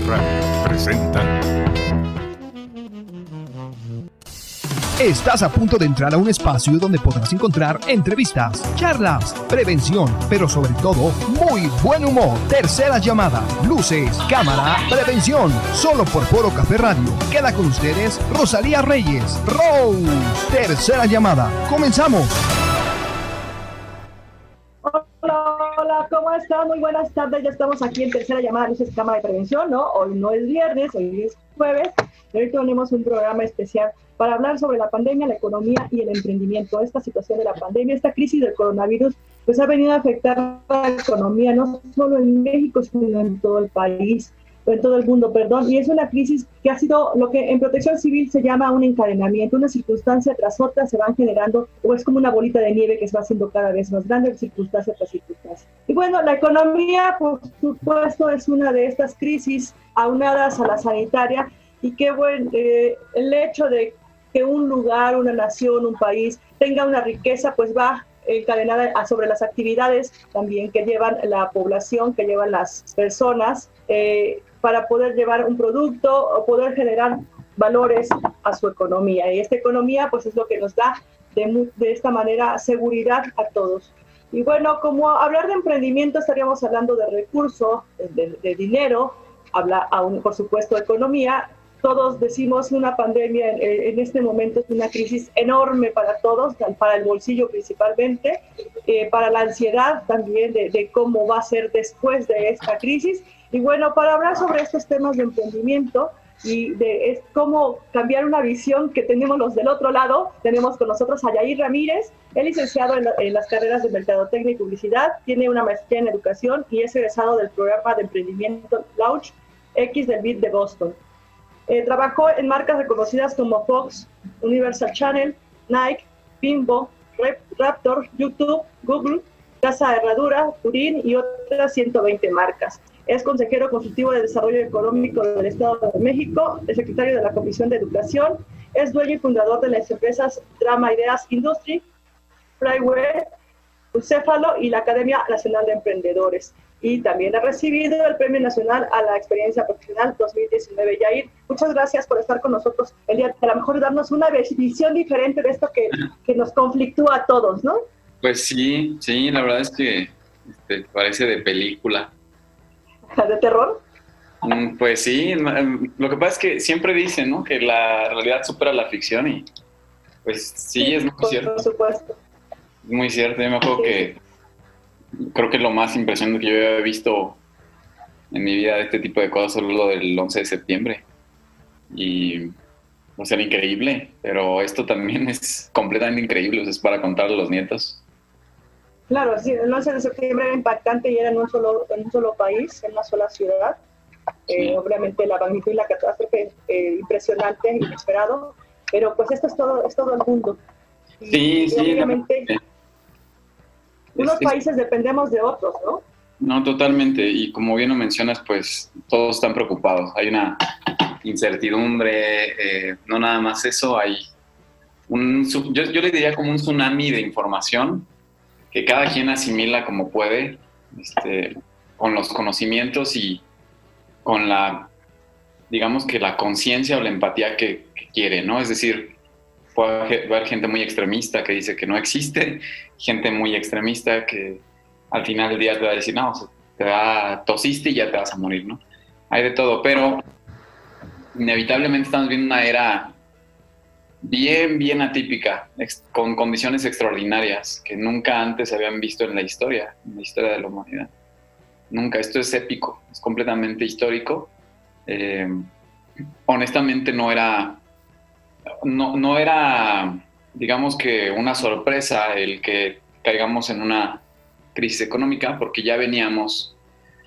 Radio presenta. Estás a punto de entrar a un espacio donde podrás encontrar entrevistas, charlas, prevención, pero sobre todo muy buen humor. Tercera llamada, luces, cámara, prevención. Solo por Foro Café Radio. Queda con ustedes Rosalía Reyes. Rose. Tercera llamada. Comenzamos. Hola, ¿cómo están? Muy buenas tardes. Ya estamos aquí en tercera llamada Luces Cámara de Prevención, ¿no? Hoy no es viernes, hoy es jueves. Y hoy tenemos un programa especial para hablar sobre la pandemia, la economía y el emprendimiento. Esta situación de la pandemia, esta crisis del coronavirus, pues ha venido a afectar la economía, no solo en México, sino en todo el país en todo el mundo, perdón, y es una crisis que ha sido lo que en protección civil se llama un encadenamiento, una circunstancia tras otra se van generando, o es como una bolita de nieve que se va haciendo cada vez más grande, circunstancia tras circunstancia. Y bueno, la economía, por supuesto, es una de estas crisis aunadas a la sanitaria, y qué bueno, eh, el hecho de que un lugar, una nación, un país tenga una riqueza, pues va encadenada sobre las actividades también que llevan la población, que llevan las personas. Eh, para poder llevar un producto o poder generar valores a su economía. Y esta economía pues es lo que nos da de, de esta manera seguridad a todos. Y bueno, como hablar de emprendimiento estaríamos hablando de recursos, de, dinero, habla aún por supuesto economía. Todos decimos una pandemia en, este momento es una crisis enorme para todos, para el bolsillo principalmente, eh, para la ansiedad también de, de cómo va a ser después de esta crisis y bueno, para hablar sobre estos temas de emprendimiento y de cómo cambiar una visión que tenemos los del otro lado, tenemos con nosotros a Yair Ramírez, es licenciado en, las carreras de Mercadotecnia y Publicidad, tiene una maestría en Educación y es egresado del programa de emprendimiento Launch X del BIT de Boston. Eh, trabajó en marcas reconocidas como Fox, Universal Channel, Nike, Bimbo, Raptor, YouTube, Google, Casa Herradura, Turín y otras 120 marcas. Es consejero consultivo de Desarrollo Económico del Estado de México, es secretario de la Comisión de Educación, es dueño y fundador de las empresas Drama Ideas Industry, Flyware, Ucéfalo y la Academia Nacional de Emprendedores. Y también ha recibido el Premio Nacional a la Experiencia Profesional 2019. Yair, muchas gracias por estar con nosotros el día, a lo mejor darnos una visión diferente de esto que, que nos conflictúa a todos, ¿no? Pues sí, sí, la verdad es que este, parece de película de terror? Mm, pues sí, em, lo que pasa es que siempre dicen, ¿no? Que la realidad supera la ficción y pues sí, es muy cierto. Por supuesto. Es muy cierto, yo me acuerdo que creo que lo más impresionante que yo había visto en mi vida de este tipo de cosas solo lo del 11 de septiembre. Y, o sea, increíble, pero esto también es completamente increíble, es para contarle a los nietos. Claro, sí, el 11 de septiembre era impactante y era en un solo, en un solo país, en una sola ciudad. Eh, obviamente la magnitud y la catástrofe eh, impresionante, inesperado, pero pues esto es todo, es todo el mundo. sí, sí. Obviamente, unos países dependemos de otros, ¿no? No, totalmente. Y como bien lo mencionas, pues todos están preocupados. Hay una incertidumbre, eh, no nada más eso, hay un, yo, yo le diría como un tsunami de información que cada quien asimila como puede, este, con los conocimientos y con la, digamos que la conciencia o la empatía que, quiere, ¿no? Es decir, puede haber gente muy extremista que dice que no existe, gente muy extremista que al final del día te va a decir, no, te da, tosiste y ya te vas a morir, ¿no? Hay de todo, pero inevitablemente estamos viendo una era bien, bien atípica, con condiciones extraordinarias que nunca antes se habían visto en la historia, en la historia de la humanidad. Nunca, esto es épico, es completamente histórico. Eh, honestamente no era, no, no era, digamos que una sorpresa el que caigamos en una crisis económica, porque ya veníamos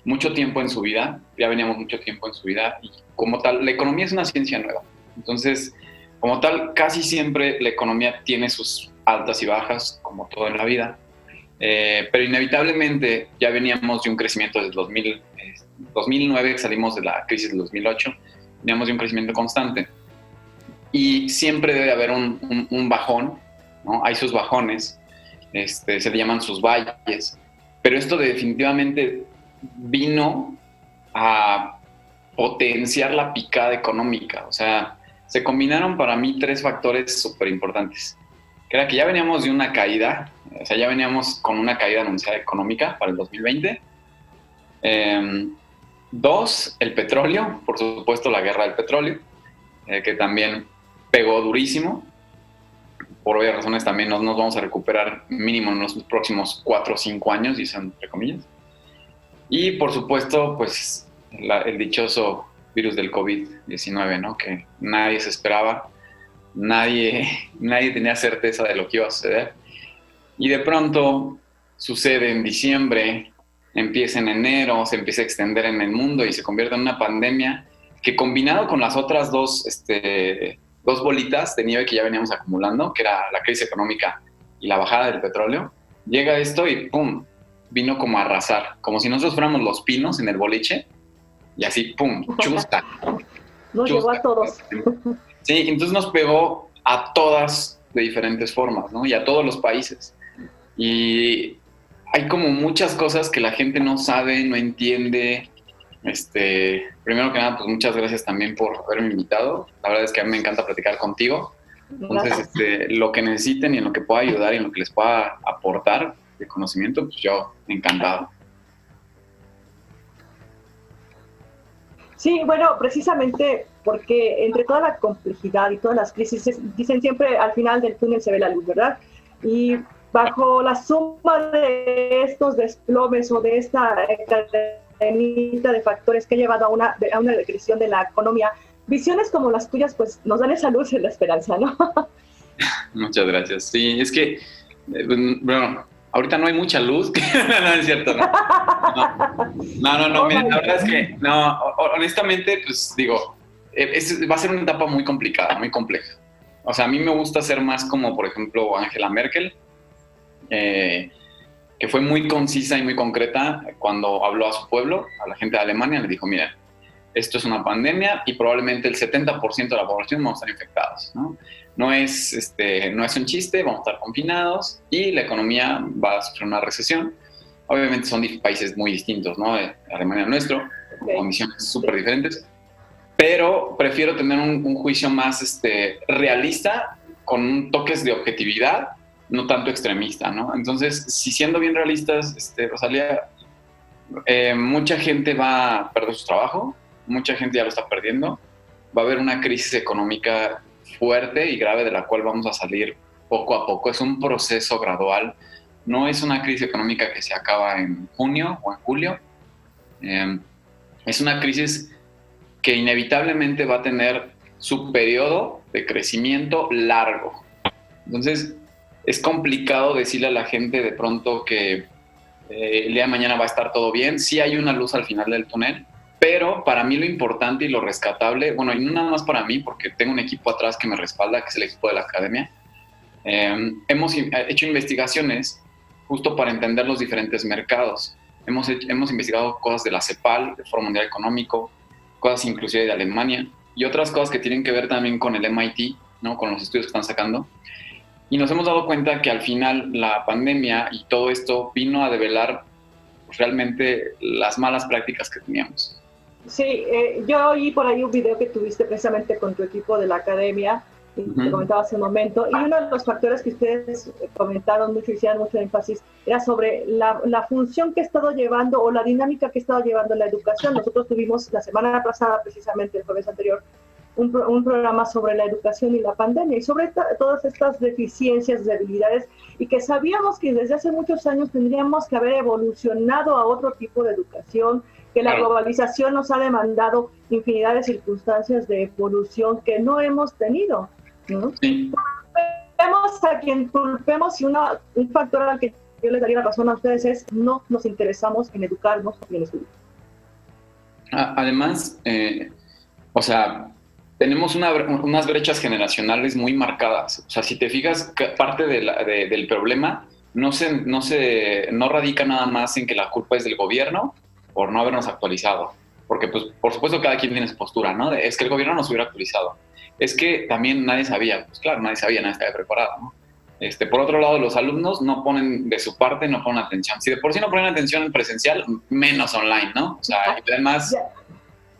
mucho tiempo en su vida, ya veníamos mucho tiempo en su vida, y como tal, la economía es una ciencia nueva. Entonces, como tal, casi siempre la economía tiene sus altas y bajas, como todo en la vida, eh, pero inevitablemente ya veníamos de un crecimiento desde 2000, 2009, salimos de la crisis del 2008, veníamos de un crecimiento constante. Y siempre debe haber un, bajón, ¿no? Hay sus bajones, este, se le llaman sus valles, pero esto definitivamente vino a potenciar la picada económica. O sea, se combinaron para mí tres factores súper importantes. Que era que ya veníamos de una caída, o sea, ya veníamos con una caída anunciada económica para el 2020. Em, dos, el petróleo, por supuesto la guerra del petróleo, eh, que también pegó durísimo. Por obvias razones también nos, nos vamos a recuperar mínimo en los próximos cuatro o cinco años, dicen entre comillas. Y por supuesto, pues el dichoso virus del COVID-19, ¿no? Que nadie se esperaba, nadie, nadie tenía certeza de lo que iba a suceder. Y de pronto sucede en diciembre, empieza en enero, se empieza a extender en el mundo y se convierte en una pandemia que combinado con las otras dos, este, dos bolitas de nieve que ya veníamos acumulando, que era la crisis económica y la bajada del petróleo, llega esto y ¡pum! vino como a arrasar, como si nosotros fuéramos los pinos en el boliche y así, ¡pum! chusta. Nos llegó a todos. Sí, entonces nos pegó a todas de diferentes formas, ¿no? Y a todos los países. Y hay como muchas cosas que la gente no sabe, no entiende. Este, primero que nada, pues muchas gracias también por haberme invitado. La verdad es que a mí me encanta platicar contigo. Entonces, este, lo que necesiten y en lo que pueda ayudar y en lo que les pueda aportar de conocimiento, pues yo encantado. Sí, bueno, precisamente porque entre toda la complejidad y todas las crisis, dicen siempre al final del túnel se ve la luz, ¿verdad? Y bajo la suma de estos desplomes o de esta cadenita de factores que ha llevado a una, a una depresión de la economía, visiones como las tuyas pues nos dan esa luz y la esperanza, ¿no? Muchas gracias. Sí, es que, eh, bueno, Ahorita no hay mucha luz. no, es cierto, no. No, no, no, la verdad es que, no, honestamente, pues digo, e, va a ser una etapa muy complicada, muy compleja. O sea, a mí me gusta ser más como, por ejemplo, Angela Merkel, eh, que fue muy concisa y muy concreta cuando habló a su pueblo, a la gente de Alemania, le dijo, mira, esto es una pandemia y probablemente el 70% de la población vamos a estar infectados, ¿no? No es, este, no es un chiste, vamos a estar confinados y la economía va a sufrir una recesión. Obviamente son países muy distintos, ¿no? Alemania nuestro, con condiciones súper diferentes, pero prefiero tener un, juicio más este, realista, con toques de objetividad, no tanto extremista, ¿no? Entonces, si siendo bien realistas, este, Rosalía, eh, mucha gente va a perder su trabajo, mucha gente ya lo está perdiendo, va a haber una crisis económica fuerte y grave de la cual vamos a salir poco a poco. Es un proceso gradual. No es una crisis económica que se acaba en junio o en julio. Em, es una crisis que inevitablemente va a tener su periodo de crecimiento largo. Entonces, es complicado decirle a la gente de pronto que eh, el día de mañana va a estar todo bien. Sí hay una luz al final del túnel, pero para mí lo importante y lo rescatable, bueno, y no nada más para mí, porque tengo un equipo atrás que me respalda, que es el equipo de la academia, eh, hemos hecho investigaciones justo para entender los diferentes mercados. Hemos, hemos investigado cosas de la CEPAL, del Foro Mundial Económico, cosas inclusive de Alemania y otras cosas que tienen que ver también con el MIT, ¿no? con los estudios que están sacando. Y nos hemos dado cuenta que al final la pandemia y todo esto vino a develar realmente las malas prácticas que teníamos. Sí, eh, yo oí por ahí un video que tuviste precisamente con tu equipo de la academia, y te comentaba hace un momento, y uno de los factores que ustedes comentaron mucho y hicieron mucho énfasis era sobre la, la, función que ha estado llevando o la dinámica que ha estado llevando la educación. Nosotros tuvimos la semana pasada, precisamente el jueves anterior, un, un programa sobre la educación y la pandemia y sobre todas estas deficiencias, debilidades, y que sabíamos que desde hace muchos años tendríamos que haber evolucionado a otro tipo de educación, que la globalización nos ha demandado infinidad de circunstancias de evolución que no hemos tenido. ¿no? Sí. a quien culpemos y una, un factor al que yo les daría la razón a ustedes es no nos interesamos en educarnos y en estudiar. Además, eh, o sea, tenemos unas brechas generacionales muy marcadas. O sea, si te fijas, parte de del problema no, se, no, se, no radica nada más en que la culpa es del gobierno por no habernos actualizado. Porque, pues, por supuesto, cada quien tiene su postura, ¿no? es que el gobierno nos hubiera actualizado. Es que también nadie sabía, pues claro, nadie sabía, nadie estaba preparado, ¿no? Este, por otro lado, los alumnos no ponen de su parte, no ponen atención. Si de por sí no ponen atención en presencial, menos online, ¿no? O sea, además...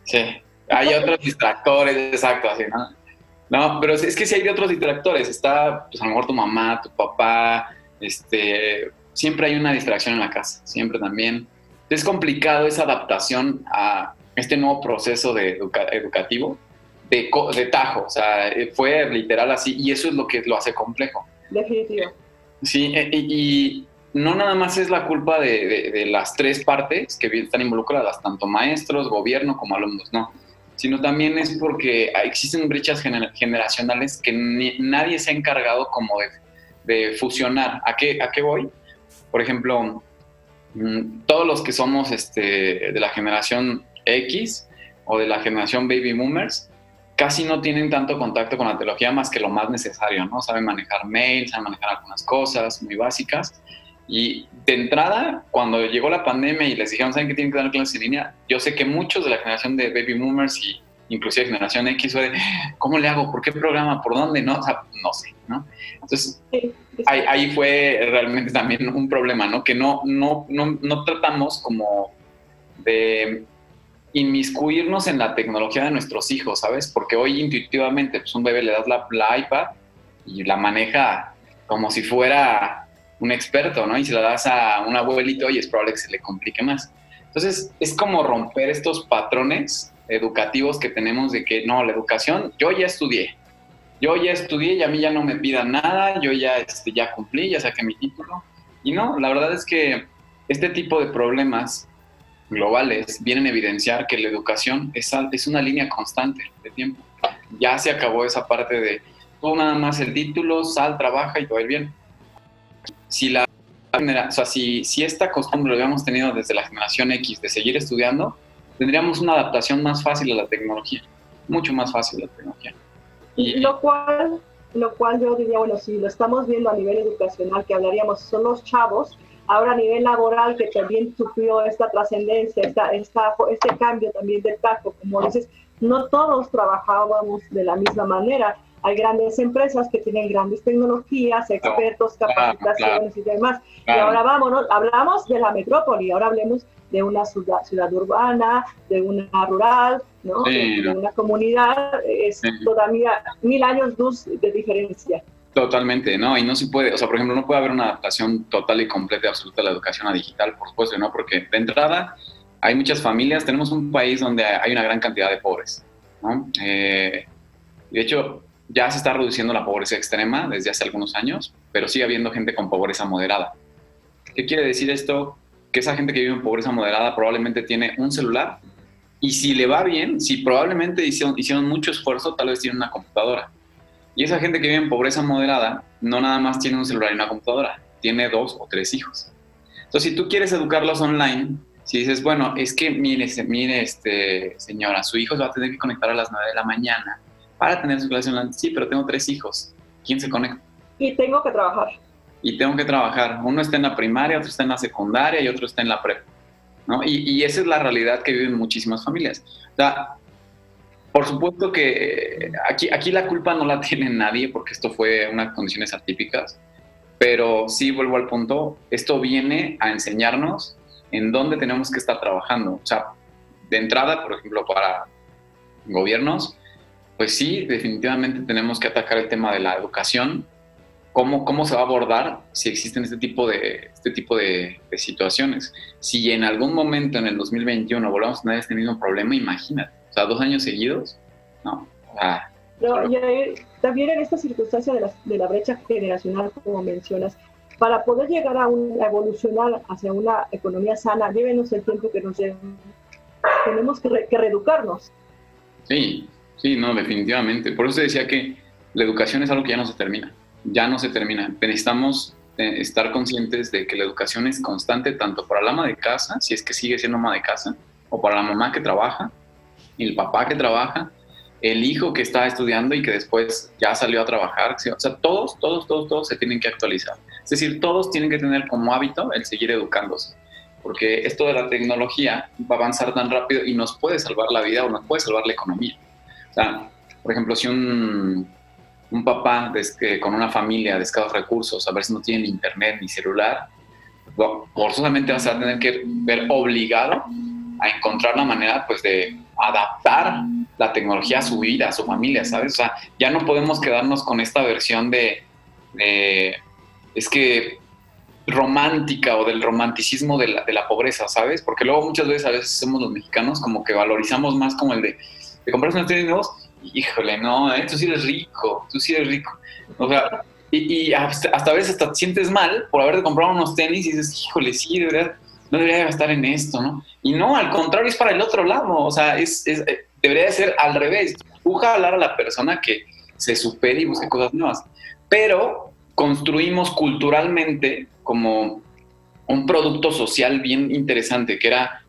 Sí. hay otros distractores, exacto, así, ¿no? No, pero es que si hay otros distractores, está pues a lo mejor tu mamá, tu papá, este, siempre hay una distracción en la casa, siempre también. Es complicado esa adaptación a este nuevo proceso de educativo de, de tajo, o sea, fue literal así y eso es lo que lo hace complejo. Definitivo. Sí, e, y, no nada más es la culpa de, las tres partes que están involucradas, tanto maestros, gobierno como alumnos, no, sino también es porque existen brechas generacionales que nadie se ha encargado como de, fusionar. ¿A qué, ¿A qué voy? Por ejemplo, todos los que somos este, de la generación X o de la generación Baby Boomers, casi no tienen tanto contacto con la tecnología más que lo más necesario, ¿no? Saben manejar mails, saben manejar algunas cosas muy básicas. Y de entrada, cuando llegó la pandemia y les dijeron, ¿saben que tienen que dar clases en línea? Yo sé que muchos de la generación de baby boomers y inclusive generación X fue de, ¿cómo le hago? ¿Por qué programa? ¿Por dónde? No, o sea, no sé, ¿no? Entonces, ahí, ahí, fue realmente también un problema, ¿no? Que no, no, no, no tratamos como de inmiscuirnos en la tecnología de nuestros hijos, ¿sabes? Porque hoy intuitivamente, pues un bebé le das la, iPad y la maneja como si fuera un experto, ¿no? Y si la das a un abuelito, y es probable que se le complique más. Entonces, es como romper estos patrones educativos que tenemos de que, no, la educación, yo ya estudié, yo ya estudié y a mí ya no me pidan nada, yo ya, este, ya cumplí, ya saqué mi título. Y no, la verdad es que este tipo de problemas globales vienen a evidenciar que la educación es, es una línea constante de tiempo. Ya se acabó esa parte de tú nada más el título, sal, trabaja y todo va bien. Si la o sea, si, si esta costumbre lo habíamos tenido desde la generación X de seguir estudiando, tendríamos una adaptación más fácil a la tecnología, mucho más fácil a la tecnología. Y, lo cual lo cual yo diría, bueno, si lo estamos viendo a nivel educacional, que hablaríamos, son los chavos ahora a nivel laboral que también sufrió esta trascendencia, esta, esta, este cambio también del taco, como dices, no todos trabajábamos de la misma manera. Hay grandes empresas que tienen grandes tecnologías, expertos, capacitaciones y demás. Y ahora vámonos, hablamos de la metrópoli, ahora hablemos de una ciudad, ciudad urbana, de una rural, ¿no? de, una comunidad, es todavía mil años luz de diferencia. Totalmente, ¿no? Y no se puede, o sea, por ejemplo, no puede haber una adaptación total y completa y absoluta de la educación a digital, por supuesto, ¿no? Porque de entrada hay muchas familias, tenemos un país donde hay una gran cantidad de pobres, ¿no? Eh, de hecho, ya se está reduciendo la pobreza extrema desde hace algunos años, pero sigue habiendo gente con pobreza moderada. ¿Qué quiere decir esto? Que esa gente que vive en pobreza moderada probablemente tiene un celular y si le va bien, si probablemente hicieron, mucho esfuerzo, tal vez tiene una computadora y esa gente que vive en pobreza moderada no nada más tiene un celular y una computadora, tiene dos o tres hijos. Entonces, si tú quieres educarlos online, si dices, bueno, es que mire, mire este, señora, su hijo se va a tener que conectar a las 9 de la mañana para tener su clase online. Sí, pero tengo tres hijos. ¿Quién se conecta? Y tengo que trabajar. Y tengo que trabajar. Uno está en la primaria, otro está en la secundaria y otro está en la prepa. ¿no? Y, y esa es la realidad que viven muchísimas familias. O sea, por supuesto que aquí, aquí la culpa no la tiene nadie porque esto fue unas condiciones atípicas, pero sí vuelvo al punto, esto viene a enseñarnos en dónde tenemos que estar trabajando. O sea, de entrada, por ejemplo, para gobiernos, pues sí, definitivamente tenemos que atacar el tema de la educación, cómo, cómo se va a abordar si existen este tipo de, este tipo de, de situaciones. Si en algún momento en el 2021 volvamos a tener este mismo problema, imagínate o sea, dos años seguidos, no. y también en esta circunstancia de la, de la brecha generacional, como mencionas, para poder llegar a, un, evolucionar hacia una economía sana, llévenos el tiempo que nos lleven. Tenemos que, reeducarnos. Sí, sí, no, definitivamente. Por eso decía que la educación es algo que ya no se termina. Ya no se termina. Necesitamos eh, estar conscientes de que la educación es constante tanto para la ama de casa, si es que sigue siendo ama de casa, o para la mamá que trabaja, el papá que trabaja, el hijo que está estudiando y que después ya salió a trabajar. O sea, todos, todos, todos, todos se tienen que actualizar. Es decir, todos tienen que tener como hábito el seguir educándose. Porque esto de la tecnología va a avanzar tan rápido y nos puede salvar la vida o nos puede salvar la economía. O sea, por ejemplo, si un, un papá con una familia de escasos recursos, a ver si no tiene internet ni celular, forzosamente vas a tener que ver obligado a encontrar la manera pues de adaptar la tecnología a su vida, a su familia, ¿sabes? O sea, ya no podemos quedarnos con esta versión de, es que romántica o del romanticismo de la, de la, pobreza, ¿sabes? Porque luego muchas veces a veces somos los mexicanos como que valorizamos más como el de, de comprarse unos tenis nuevos, híjole, no, ¿eh? tú sí eres rico, tú sí eres rico. O sea, y, hasta, a veces hasta te sientes mal por haberte comprado unos tenis y dices, híjole, sí, de verdad, no debería gastar en esto, ¿no? Y no, al contrario, es para el otro lado, o sea, es, eh, debería de ser al revés. Busca hablar a la persona que se supere y busque cosas nuevas. Pero construimos culturalmente como un producto social bien interesante, que era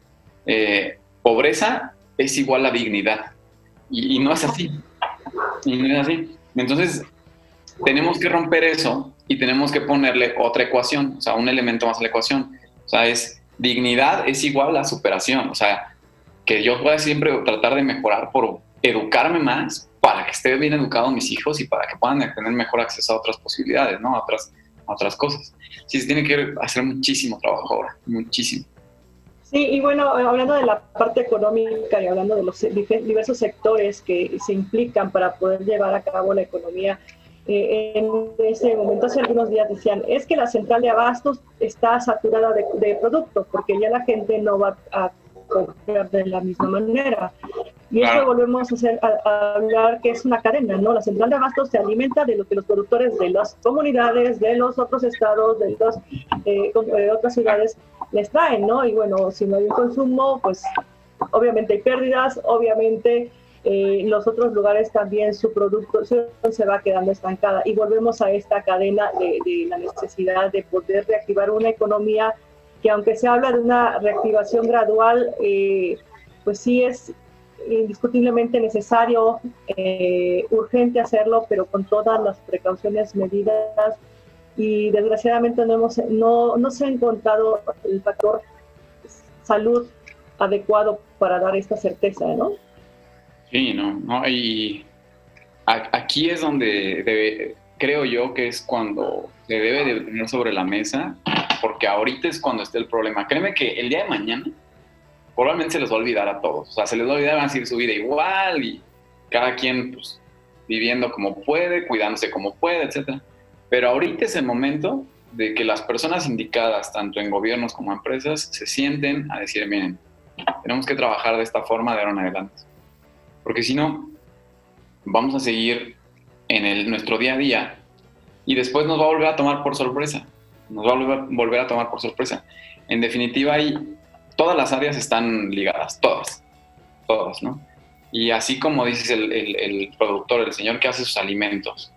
pobreza es igual a dignidad. Y, no es así. Y no es así. Entonces, tenemos que romper eso y tenemos que ponerle otra ecuación, o sea, un elemento más a la ecuación. O sea, es dignidad es igual a superación. O sea, que yo pueda siempre tratar de mejorar por educarme más para que esté bien educado mis hijos y para que puedan tener mejor acceso a otras posibilidades, ¿no? A otras, otras cosas. Sí, se tiene que hacer muchísimo trabajo ahora, muchísimo. Sí, y bueno, hablando de la parte económica y hablando de los diversos sectores que se implican para poder llevar a cabo la economía, eh, en ese momento, hace algunos días decían, es que la central de abastos está saturada de, de productos porque ya la gente no va a comprar de la misma manera. Y esto volvemos a, hacer, a, hablar que es una cadena, ¿no? La central de abastos se alimenta de lo que los productores de las comunidades, de los otros estados, de, los, eh, otras ciudades les traen, ¿no? Y bueno, si no hay un consumo, pues obviamente hay pérdidas, obviamente eh, los otros lugares también su producción se va quedando estancada. Y volvemos a esta cadena de, la necesidad de poder reactivar una economía que aunque se habla de una reactivación gradual, eh, pues sí es indiscutiblemente necesario, eh, urgente hacerlo, pero con todas las precauciones medidas y desgraciadamente no, hemos, no, no se ha encontrado el factor salud adecuado para dar esta certeza, ¿no? Sí, no, no y aquí es donde creo yo que es cuando se debe de tener sobre la mesa porque ahorita es cuando está el problema. Créeme que el día de mañana probablemente se les va a olvidar a todos. O sea, se les va a olvidar, van a seguir su vida igual y cada quien pues, viviendo como puede, cuidándose como puede, etc. Pero ahorita es el momento de que las personas indicadas, tanto en gobiernos como empresas, se sienten a decir, miren, tenemos que trabajar de esta forma de ahora en adelante. Porque si no, vamos a seguir en nuestro día a día y después nos va a volver a tomar por sorpresa nos va a volver a tomar por sorpresa. En definitiva, hay, todas las áreas están ligadas, todas, todas, ¿no? Y así como dices el, productor, el señor que hace sus alimentos,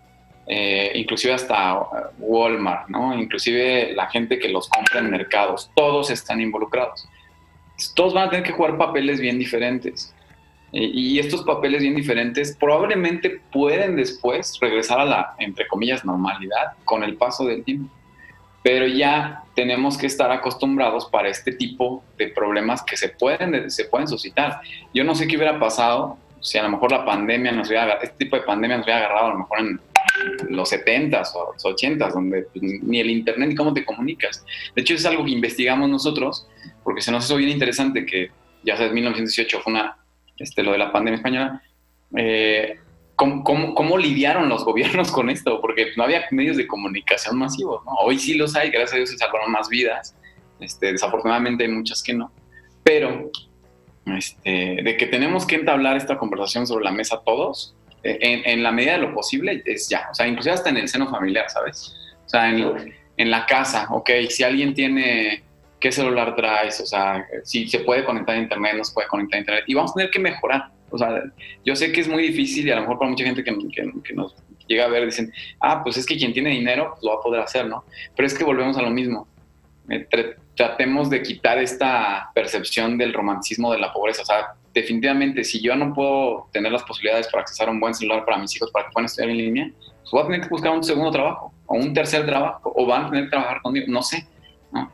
eh, inclusive hasta Walmart, ¿no? Inclusive la gente que los compra en mercados, todos están involucrados. Todos van a tener que jugar papeles bien diferentes. y estos papeles bien diferentes probablemente pueden después regresar a la, entre comillas, normalidad con el paso del tiempo pero ya tenemos que estar acostumbrados para este tipo de problemas que se pueden, se pueden suscitar. Yo no sé qué hubiera pasado si a lo mejor la pandemia nos hubiera, este tipo de pandemia nos hubiera agarrado a lo mejor en los 70s o los 80s, donde pues, ni el internet ni cómo te comunicas. De hecho, es algo que investigamos nosotros, porque se nos hizo bien interesante que ya sabes, 1918 fue una, este, lo de la pandemia española. Eh, ¿Cómo, lidiaron los gobiernos con esto? Porque no había medios de comunicación masivos. Hoy sí los hay, gracias a Dios se salvaron más vidas. Este, desafortunadamente hay muchas que no. Pero este, de que tenemos que entablar esta conversación sobre la mesa todos, e, en, la medida de lo posible, es ya. O sea, inclusive hasta en el seno familiar, ¿sabes? O sea, en, en la casa, ok, si alguien tiene qué celular traes, o sea, si se puede conectar a internet, no se puede conectar a internet, y vamos a tener que mejorar. O sea, yo sé que es muy difícil y a lo mejor para mucha gente que, que, nos llega a ver dicen, ah, pues es que quien tiene dinero pues lo va a poder hacer, ¿no? Pero es que volvemos a lo mismo. Eh, tratemos de quitar esta percepción del romanticismo de la pobreza. O sea, definitivamente, si yo no puedo tener las posibilidades para accesar a un buen celular para mis hijos para que puedan estudiar en línea, pues voy a tener que buscar un segundo trabajo o un tercer trabajo o van a tener que trabajar conmigo, no sé, ¿no?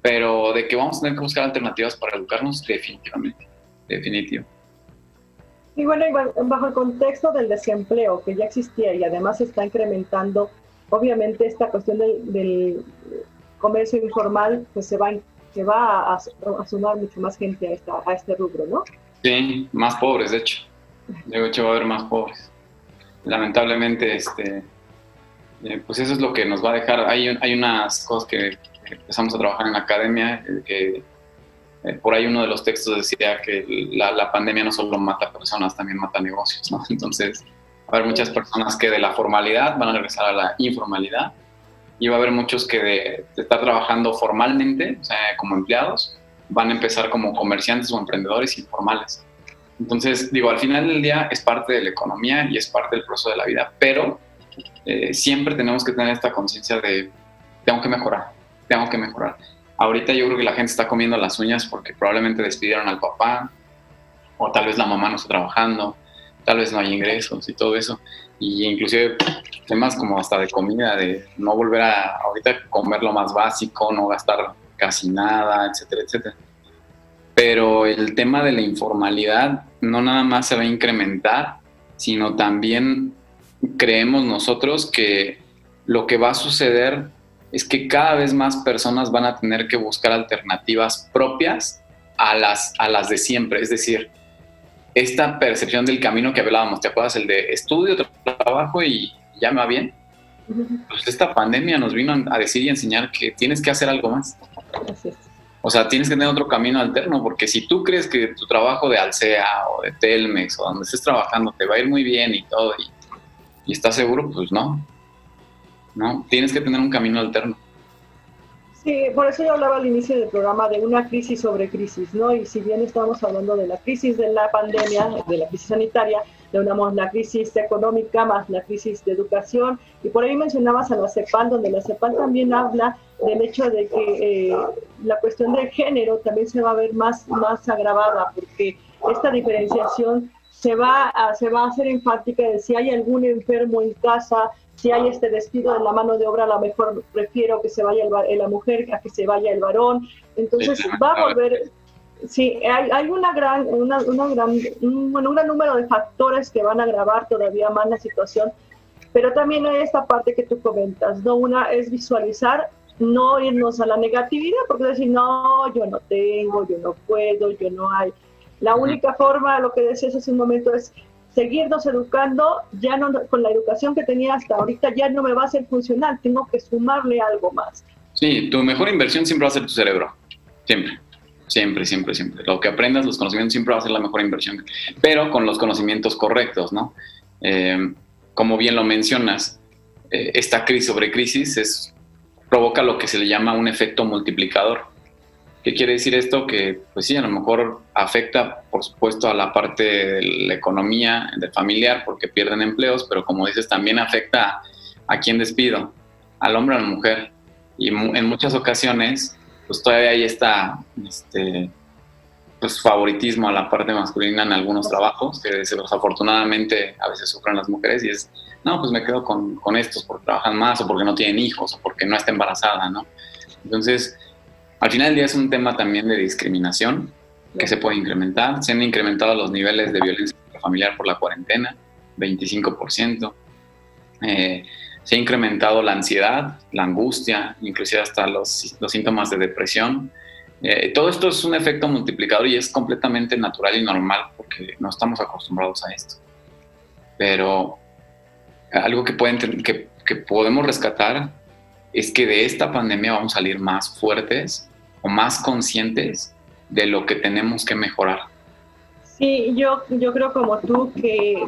Pero de que vamos a tener que buscar alternativas para educarnos, definitivamente, definitivo. Y bueno, bajo el contexto del desempleo que ya existía y además se está incrementando, obviamente esta cuestión del, comercio informal pues se va, que va a, sumar mucho más gente a, esta, a este rubro, ¿no? Sí, más pobres, de hecho. De hecho, va a haber más pobres. Lamentablemente, este, eh, pues eso es lo que nos va a dejar. Hay, hay unas cosas que, empezamos a trabajar en la academia, eh, que eh, por ahí uno de los textos decía que la, pandemia no solo mata personas, también mata negocios, ¿no? Entonces, va a haber muchas personas que de la formalidad van a regresar a la informalidad y va a haber muchos que de, estar trabajando formalmente, o sea, como empleados, van a empezar como comerciantes o emprendedores informales. Entonces, digo, al final del día es parte de la economía y es parte del proceso de la vida, pero eh, siempre tenemos que tener esta conciencia de, tengo que mejorar, tengo que mejorar. Ahorita yo creo que la gente está comiendo las uñas porque probablemente despidieron al papá, o tal vez la mamá no está trabajando, tal vez no hay ingresos y todo eso. Y inclusive temas como hasta de comida, de no volver a ahorita comer lo más básico, no gastar casi nada, etcétera, etcétera. Pero el tema de la informalidad no nada más se va a incrementar, sino también creemos nosotros que lo que va a suceder es que cada vez más personas van a tener que buscar alternativas propias a las, a las de siempre. Es decir, esta percepción del camino que hablábamos, ¿te acuerdas? El de estudio, trabajo y ya me va bien. Pues esta pandemia nos vino a decir y enseñar que tienes que hacer algo más. O sea, tienes que tener otro camino alterno, porque si tú crees que tu trabajo de Alsea o de Telmex o donde estés trabajando te va a ir muy bien y todo, y, y estás seguro, pues no. No, tienes que tener un camino alterno. Sí, por eso yo hablaba al inicio del programa de una crisis sobre crisis, ¿no? Y si bien estamos hablando de la crisis de la pandemia, de la crisis sanitaria, le unamos la crisis económica más la crisis de educación. Y por ahí mencionabas a la CEPAL, donde la CEPAL también habla del hecho de que eh, la cuestión de género también se va a ver más, más agravada, porque esta diferenciación se va, a, se va a hacer enfática de si hay algún enfermo en casa, si hay este despido de la mano de obra, a lo mejor prefiero que se vaya el, la mujer a que se vaya el varón. Entonces va a volver, sí, hay, hay una gran, una, una gran, un, bueno, un gran número de factores que van a agravar todavía más la situación, pero también hay esta parte que tú comentas, ¿no? Una es visualizar, no irnos a la negatividad, porque decir, no, yo no tengo, yo no puedo, yo no hay. La única forma, lo que decías hace un momento, es seguirnos educando, ya no con la educación que tenía hasta ahorita ya no me va a ser funcional, tengo que sumarle algo más. Sí, tu mejor inversión siempre va a ser tu cerebro, siempre. Siempre, siempre, siempre. Lo que aprendas, los conocimientos siempre va a ser la mejor inversión, pero con los conocimientos correctos, ¿no? Eh, como bien lo mencionas, eh, esta crisis sobre crisis es, provoca lo que se le llama un efecto multiplicador. ¿Qué quiere decir esto? Que, pues sí, a lo mejor afecta, por supuesto, a la parte de la economía, del familiar, porque pierden empleos, pero como dices, también afecta a, quien despido, al hombre o a la mujer. Y en muchas ocasiones, pues todavía hay esta, este, pues, favoritismo a la parte masculina en algunos trabajos, que desafortunadamente a veces sufren las mujeres y es, no, pues me quedo con, con estos porque trabajan más o porque no tienen hijos o porque no está embarazada, ¿no? Entonces, al final del día es un tema también de discriminación que se puede incrementar. Se han incrementado los niveles de violencia familiar por la cuarentena, 25%. Eh, se ha incrementado la ansiedad, la angustia, inclusive hasta los, los síntomas de depresión. Eh, todo esto es un efecto multiplicador y es completamente natural y normal porque no estamos acostumbrados a esto. Pero algo que, pueden, que, que podemos rescatar es que de esta pandemia vamos a salir más fuertes o más conscientes de lo que tenemos que mejorar. Sí, yo, yo creo como tú que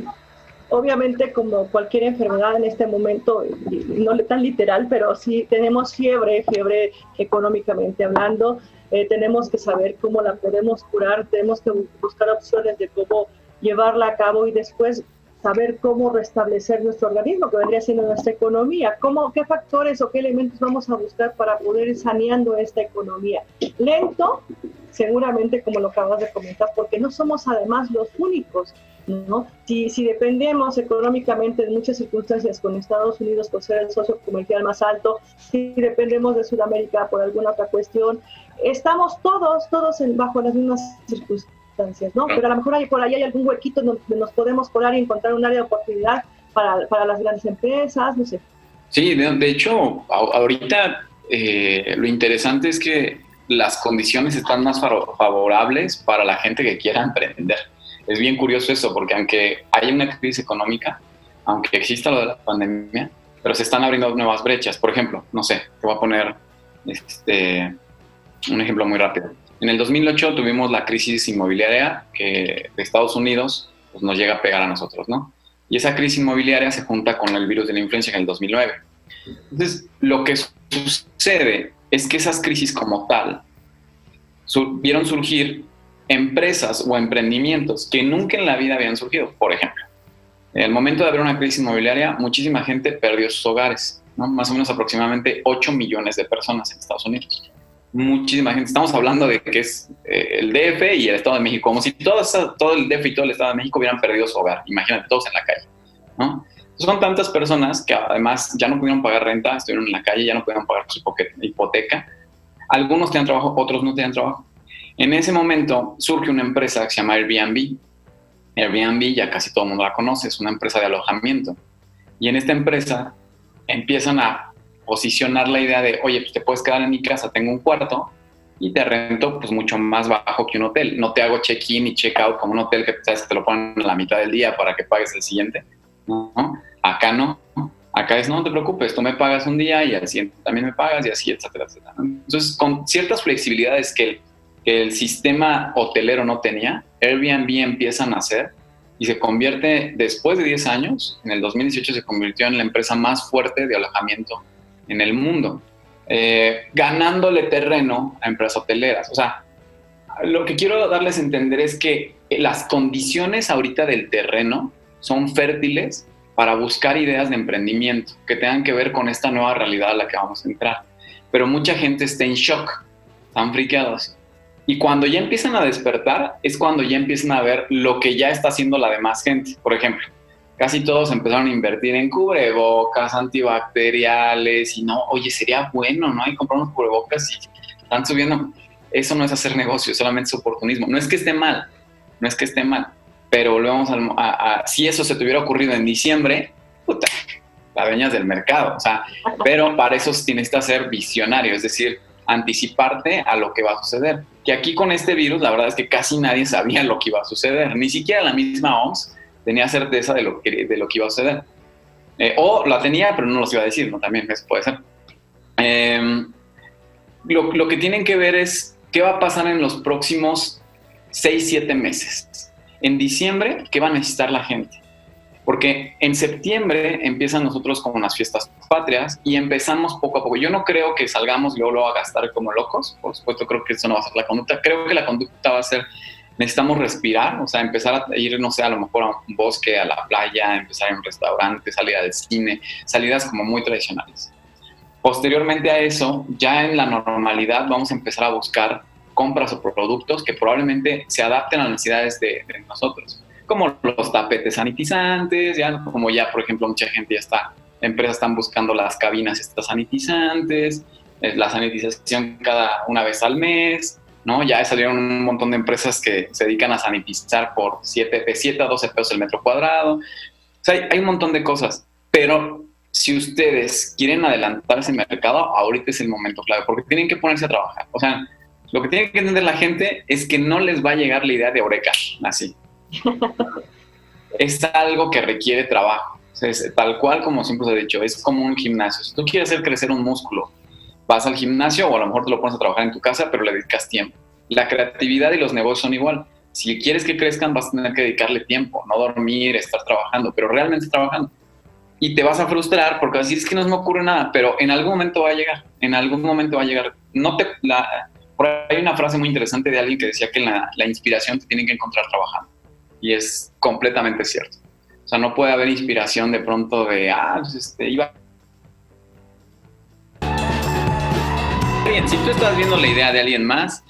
obviamente como cualquier enfermedad en este momento, no tan literal, pero sí tenemos fiebre, fiebre económicamente hablando, eh, tenemos que saber cómo la podemos curar, tenemos que buscar opciones de cómo llevarla a cabo y después saber cómo restablecer nuestro organismo, que vendría siendo nuestra economía, cómo, qué factores o qué elementos vamos a buscar para poder ir saneando esta economía. Lento, seguramente como lo acabas de comentar, porque no somos además los únicos. ¿no? Si, si dependemos económicamente en muchas circunstancias con Estados Unidos por ser el socio comercial más alto, si dependemos de Sudamérica por alguna otra cuestión, estamos todos, todos bajo las mismas circunstancias ¿no? Pero a lo mejor hay, por ahí hay algún huequito donde nos podemos colar y encontrar un área de oportunidad para, para las grandes empresas, no sé. Sí, de, hecho, ahorita eh, lo interesante es que las condiciones están más favorables para la gente que quiera emprender. Es bien curioso eso, porque aunque hay una crisis económica, aunque exista lo de la pandemia, pero se están abriendo nuevas brechas. Por ejemplo, no sé, te voy a poner este, un ejemplo muy rápido. En el 2008 tuvimos la crisis inmobiliaria que de Estados Unidos pues, nos llega a pegar a nosotros, ¿no? Y esa crisis inmobiliaria se junta con el virus de la influencia en el 2009. Entonces, lo que sucede es que esas crisis como tal vieron surgir empresas o emprendimientos que nunca en la vida habían surgido. Por ejemplo, en el momento de haber una crisis inmobiliaria, muchísima gente perdió sus hogares, ¿no? más o menos aproximadamente 8 millones de personas en Estados Unidos. Muchísima gente. Estamos hablando de que es eh, el DF y el Estado de México, como si todo, el DF y todo el Estado de México hubieran perdido su hogar. Imagínate, todos en la calle. ¿no? Son tantas personas que además ya no pudieron pagar renta, estuvieron en la calle, ya no pudieron pagar su hipoteca. Algunos tenían trabajo, otros no tenían trabajo. En ese momento surge una empresa que se llama Airbnb. Airbnb ya casi todo el mundo la conoce, es una empresa de alojamiento. Y en esta empresa empiezan a posicionar la idea de, oye, pues te puedes quedar en mi casa, tengo un cuarto y te rento pues mucho más bajo que un hotel. No te hago check-in y check-out como un hotel que te lo ponen a la mitad del día para que pagues el siguiente. ¿no? Acá no. Acá es, no, te preocupes, tú me pagas un día y al siguiente también me pagas y así, etcétera, etcétera. Entonces, con ciertas flexibilidades que el, que el sistema hotelero no tenía, Airbnb empieza a nacer y se convierte, después de 10 años, en el 2018 se convirtió en la empresa más fuerte de alojamiento en el mundo, eh, ganándole terreno a empresas hoteleras. O sea, lo que quiero darles a entender es que las condiciones ahorita del terreno son fértiles para buscar ideas de emprendimiento que tengan que ver con esta nueva realidad a la que vamos a entrar. Pero mucha gente está en shock, están friqueados. Y cuando ya empiezan a despertar, es cuando ya empiezan a ver lo que ya está haciendo la demás gente. Por ejemplo, casi todos empezaron a invertir en cubrebocas, antibacteriales, y no, oye, sería bueno, ¿no? Y comprar unos cubrebocas y están subiendo. Eso no es hacer negocio, solamente es oportunismo. No es que esté mal, no es que esté mal, pero volvemos a, si eso se te hubiera ocurrido en diciembre, puta, la veñas del mercado, o sea, pero para eso tienes que ser visionario, es decir, anticiparte a lo que va a suceder. Que aquí con este virus, la verdad es que casi nadie sabía lo que iba a suceder, ni siquiera la misma OMS tenía certeza de lo que, de lo que iba a suceder. Eh, o la tenía, pero no los iba a decir, ¿no? También eso puede ser. Em, lo, lo que tienen que ver es qué va a pasar en los próximos 6, 7 meses en diciembre, ¿qué va a necesitar la gente? Porque en septiembre empiezan nosotros como unas fiestas patrias y empezamos poco a poco. Yo no creo que salgamos luego, luego a gastar como locos, por supuesto creo que eso no va a ser la conducta. Creo que la conducta va a ser, necesitamos respirar, o sea, empezar a ir, no sé, a lo mejor a un bosque, a la playa, empezar en un restaurante, salir al cine, salidas como muy tradicionales. Posteriormente a eso, ya en la normalidad vamos a empezar a buscar compras o productos que probablemente se adapten a las necesidades de, nosotros, como los tapetes sanitizantes, ya como ya, por ejemplo, mucha gente ya está, empresas están buscando las cabinas estas sanitizantes, eh, la sanitización cada una vez al mes, ¿no? Ya salieron un montón de empresas que se dedican a sanitizar por 7, de 7 a 12 pesos el metro cuadrado. O sea, hay, un montón de cosas, pero si ustedes quieren adelantar ese mercado, ahorita es el momento clave, porque tienen que ponerse a trabajar. O sea, lo que tiene que entender la gente es que no les va a llegar la idea de Oreca así. es algo que requiere trabajo. tal cual como siempre os he dicho, es como un gimnasio. Si tú quieres hacer crecer un músculo, vas al gimnasio o a lo mejor te lo pones a trabajar en tu casa, pero le dedicas tiempo. La creatividad y los negocios son igual. Si quieres que crezcan, vas a tener que dedicarle tiempo, no dormir, estar trabajando, pero realmente trabajando. Y te vas a frustrar porque vas a decir, es que no me ocurre nada, pero en algún momento va a llegar, en algún momento va a llegar. No te, la, por ahí hay una frase muy interesante de alguien que decía que la, inspiración te tiene que encontrar trabajando. Y es completamente cierto. O sea, no puede haber inspiración de pronto de, ah, pues este, iba... Bien, si tú estás viendo la idea de alguien más,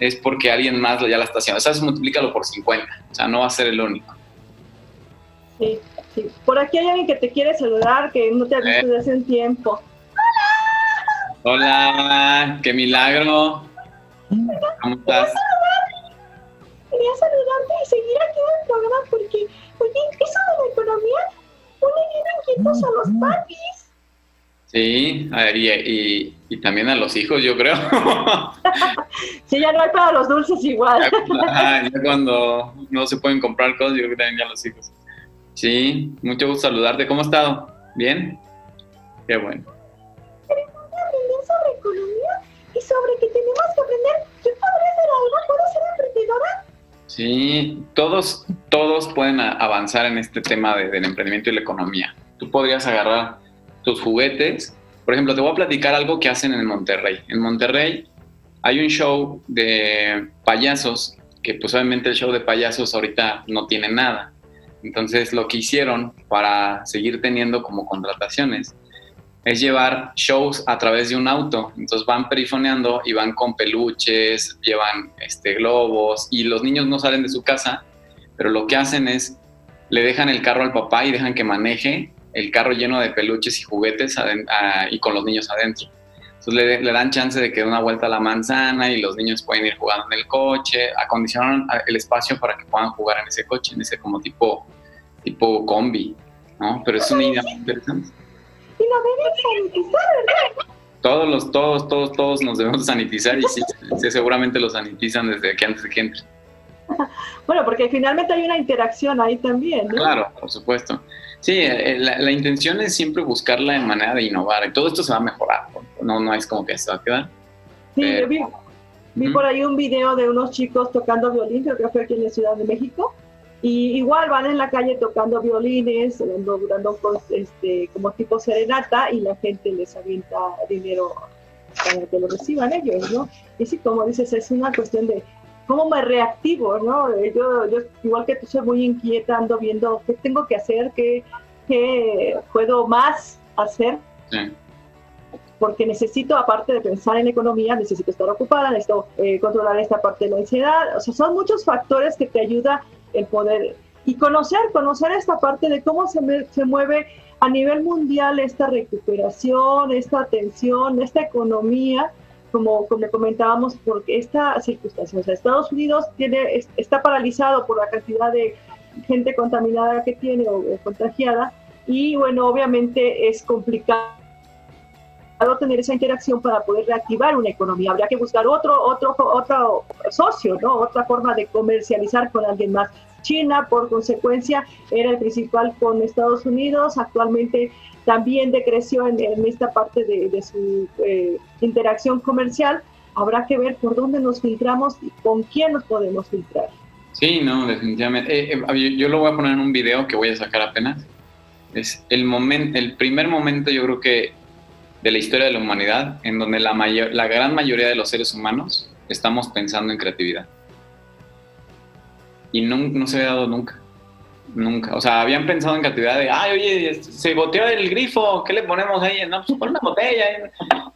es porque alguien más ya la está haciendo. O sea, multiplícalo por 50. O sea, no va a ser el único. Sí, sí. Por aquí hay alguien que te quiere saludar, que no te ha visto desde hace un tiempo. ¡Hola! Hola, qué milagro. ¿Cómo estás? Quería saludarte y seguir aquí en el programa porque, oye, eso de la economía pone bien inquietos a los papis. Sí, a ver, y, y, también a los hijos, yo creo. sí, ya no hay para los dulces igual. ya cuando no se pueden comprar cosas, yo creo que también ya los hijos. Sí, mucho gusto saludarte. ¿Cómo has estado? ¿Bien? Qué bueno. Queremos aprender sobre economía y sobre que tenemos que aprender. ¿Yo podré hacer algo? ¿Puedo ser emprendedora? Sí, todos, todos pueden avanzar en este tema del emprendimiento y la economía. Tú podrías agarrar tus juguetes. Por ejemplo, te voy a platicar algo que hacen en Monterrey. En Monterrey hay un show de payasos, que pues obviamente el show de payasos ahorita no tiene nada. Entonces lo que hicieron para seguir teniendo como contrataciones es llevar shows a través de un auto. Entonces van perifoneando y van con peluches, llevan este, globos y los niños no salen de su casa, pero lo que hacen es le dejan el carro al papá y dejan que maneje el carro lleno de peluches y juguetes y con los niños adentro. Entonces le, dan chance de que dé una vuelta a la manzana y los niños pueden ir jugando en el coche, acondicionan el espacio para que puedan jugar en ese coche, en ese como tipo, tipo combi, ¿no? Pero es una idea muy interesante. Y lo deben sanitizar, ¿verdad? Todos, los, todos, todos, todos nos debemos sanitizar y sí, seguramente lo sanitizan desde que antes de que entre. Bueno, porque finalmente hay una interacción ahí también, ¿no? Claro, por supuesto. Sí, eh, la, intención es siempre buscarla en manera de innovar todo esto se va a mejorar, no, no es como que se va a quedar. Sí, yo vi, vi por ahí un video de unos chicos tocando violín, creo que fue aquí en la Ciudad de México, y igual van en la calle tocando violines, dando, dando este, como tipo serenata y la gente les avienta dinero para que lo reciban ellos, ¿no? Y sí, como dices, es una cuestión de cómo me reactivo, ¿no? Eh, yo, yo igual que tú soy muy inquieta, ando viendo qué tengo que hacer, qué, qué puedo más hacer. Porque necesito, aparte de pensar en economía, necesito estar ocupada, necesito eh, controlar esta parte de la ansiedad. O sea, son muchos factores que te ayuda el poder y conocer, conocer esta parte de cómo se, se mueve a nivel mundial esta recuperación, esta atención, esta economía como, como comentábamos, porque esta circunstancia, o sea, Estados Unidos tiene, está paralizado por la cantidad de gente contaminada que tiene o, contagiada, y bueno, obviamente es complicado tener esa interacción para poder reactivar una economía. Habría que buscar otro, otro, otro socio, ¿no? Otra forma de comercializar con alguien más. China, por consecuencia, era el principal con Estados Unidos. Actualmente también decreció en, esta parte de, su eh, interacción comercial. Habrá que ver por dónde nos filtramos y con quién nos podemos filtrar. Sí, no, definitivamente. Eh, eh, yo lo voy a poner en un video que voy a sacar apenas. Es el, el primer momento, yo creo que, de la historia de la humanidad en donde la, mayor, la gran mayoría de los seres humanos estamos pensando en creatividad. Y no, no se había dado nunca. Nunca. O sea, habían pensado en cantidad de, ay, oye, se boteó el grifo, ¿qué le ponemos ahí? No, pues pon una botella,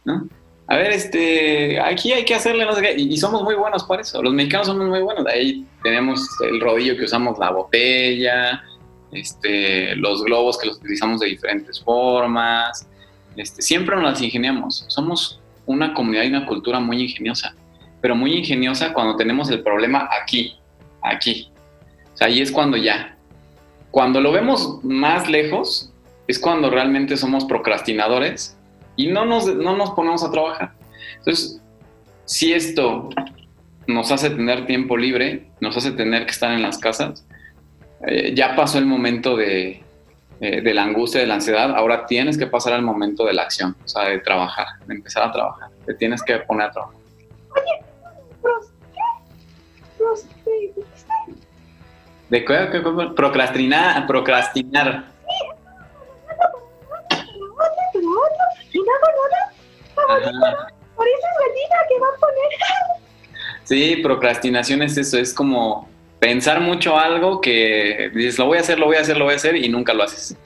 ¿no? A ver, este, aquí hay que hacerle no sé qué. Y, somos muy buenos por eso. Los mexicanos somos muy buenos. Ahí tenemos el rodillo que usamos la botella, este, los globos que los utilizamos de diferentes formas. Este, siempre nos las ingeniamos. Somos una comunidad y una cultura muy ingeniosa. Pero muy ingeniosa cuando tenemos el problema aquí, aquí. O sea, ahí es cuando ya, cuando lo vemos más lejos, es cuando realmente somos procrastinadores y no nos, no nos ponemos a trabajar. Entonces, si esto nos hace tener tiempo libre, nos hace tener que estar en las casas, eh, ya pasó el momento de, eh, de la angustia, de la ansiedad, ahora tienes que pasar al momento de la acción, o sea, de trabajar, de empezar a trabajar, te tienes que poner a trabajar. Oye, ¿De qué? qué, Procrastinar. procrastinar. Por esa gallina que va a poner. Sí, procrastinación es eso, es como pensar mucho algo que dices, lo voy a hacer, lo voy a hacer, lo voy a hacer y nunca lo haces.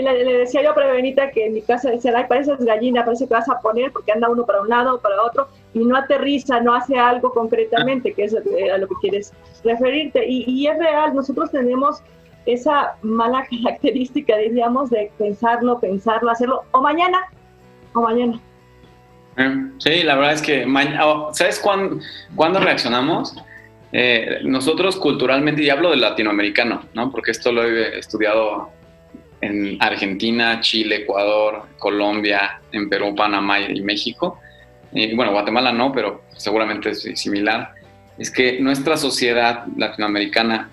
Le, decía yo a Prevenita que en mi casa decía, ay, pareces gallina, parece que vas a poner porque anda uno para un lado para otro y no aterriza, no hace algo concretamente, que es a lo que quieres referirte. Y, es real, nosotros tenemos esa mala característica, diríamos, de pensarlo, pensarlo, hacerlo, o mañana, o mañana. Eh, sí, la verdad es que, ¿sabes cuándo, cuándo reaccionamos? Eh, nosotros culturalmente, y hablo del latinoamericano, ¿no? porque esto lo he estudiado en Argentina, Chile, Ecuador, Colombia, en Perú, Panamá y México, y bueno, Guatemala no, pero seguramente es similar, es que nuestra sociedad latinoamericana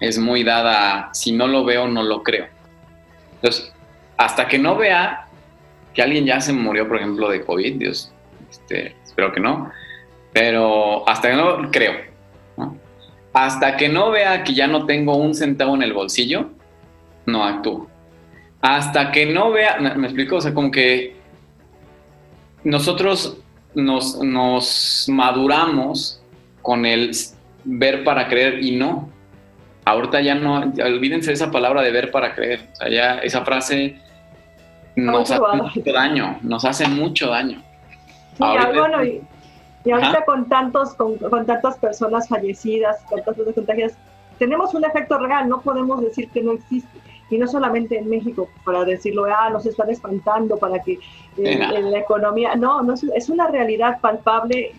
es muy dada a, si no lo veo, no lo creo. Entonces, hasta que no vea que alguien ya se murió, por ejemplo, de COVID, Dios, este, espero que no, pero hasta que no creo, hasta que no vea que ya no tengo un centavo en el bolsillo, no actúo. Hasta que no vea, me explico, o sea, como que nosotros nos, nos maduramos con el ver para creer y no. Ahorita ya no, olvídense de esa palabra de ver para creer. O sea, ya esa frase nos hace mucho daño, nos hace mucho daño. bueno, y, ahorita con tantos, con, tantas personas fallecidas, con tantas contagiadas, tenemos un efecto real, no podemos decir que no existe. Y no solamente en México, para decirlo, ah, nos están espantando para que eh, la economía, no, no es, una realidad palpable,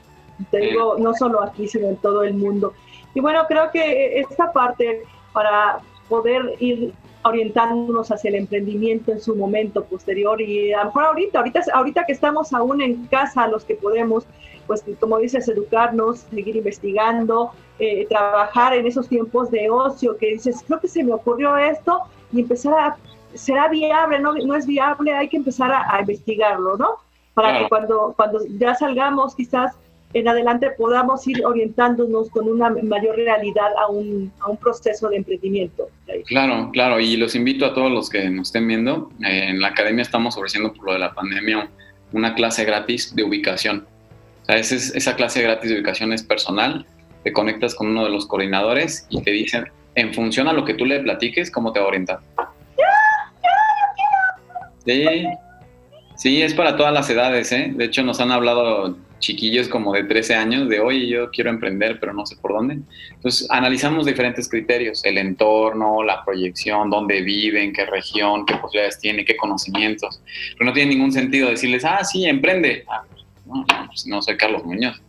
te digo, no solo aquí, sino en todo el mundo. Y bueno, creo que esta parte para poder ir orientándonos hacia el emprendimiento en su momento posterior y a lo mejor ahorita, ahorita, ahorita que estamos aún en casa, los que podemos, pues como dices, educarnos, seguir investigando, eh, trabajar en esos tiempos de ocio que dices, creo que se me ocurrió esto y empezar a, será viable, no, no es viable, hay que empezar a, investigarlo, ¿no? Para que cuando, cuando ya salgamos quizás en adelante podamos ir orientándonos con una mayor realidad a un, a un proceso de emprendimiento. Claro, claro, y los invito a todos los que nos estén viendo. Eh, en la academia estamos ofreciendo por lo de la pandemia una clase gratis de ubicación. O sea, esa clase gratis de ubicación es personal, te conectas con uno de los coordinadores y te dicen, en función a lo que tú le platiques, cómo te va a orientar. Sí, sí, es para todas las edades, ¿eh? De hecho, nos han hablado chiquillos como de 13 años de, oye, yo quiero emprender, pero no sé por dónde. Entonces, analizamos diferentes criterios, el entorno, la proyección, dónde viven, qué región, qué posibilidades tiene, qué conocimientos. Pero no tiene ningún sentido decirles, ah, sí, emprende. Ah, no, pues no soy Carlos Muñoz.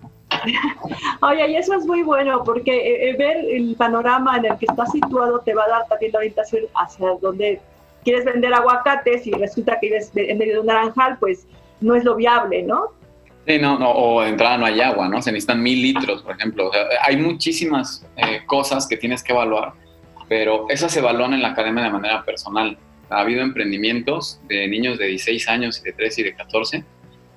Oye, y eso es muy bueno porque eh, eh, ver el panorama en el que está situado te va a dar también la orientación hacia donde quieres vender aguacates y resulta que vives en medio de un naranjal, pues no es lo viable, ¿no? Sí, no, no, o de entrada no hay agua, ¿no? Se necesitan mil litros, por ejemplo. hay muchísimas eh, cosas que tienes que evaluar, pero esas se evalúan en la academia de manera personal. Ha habido emprendimientos de niños de 16 años y de 13 y de 14,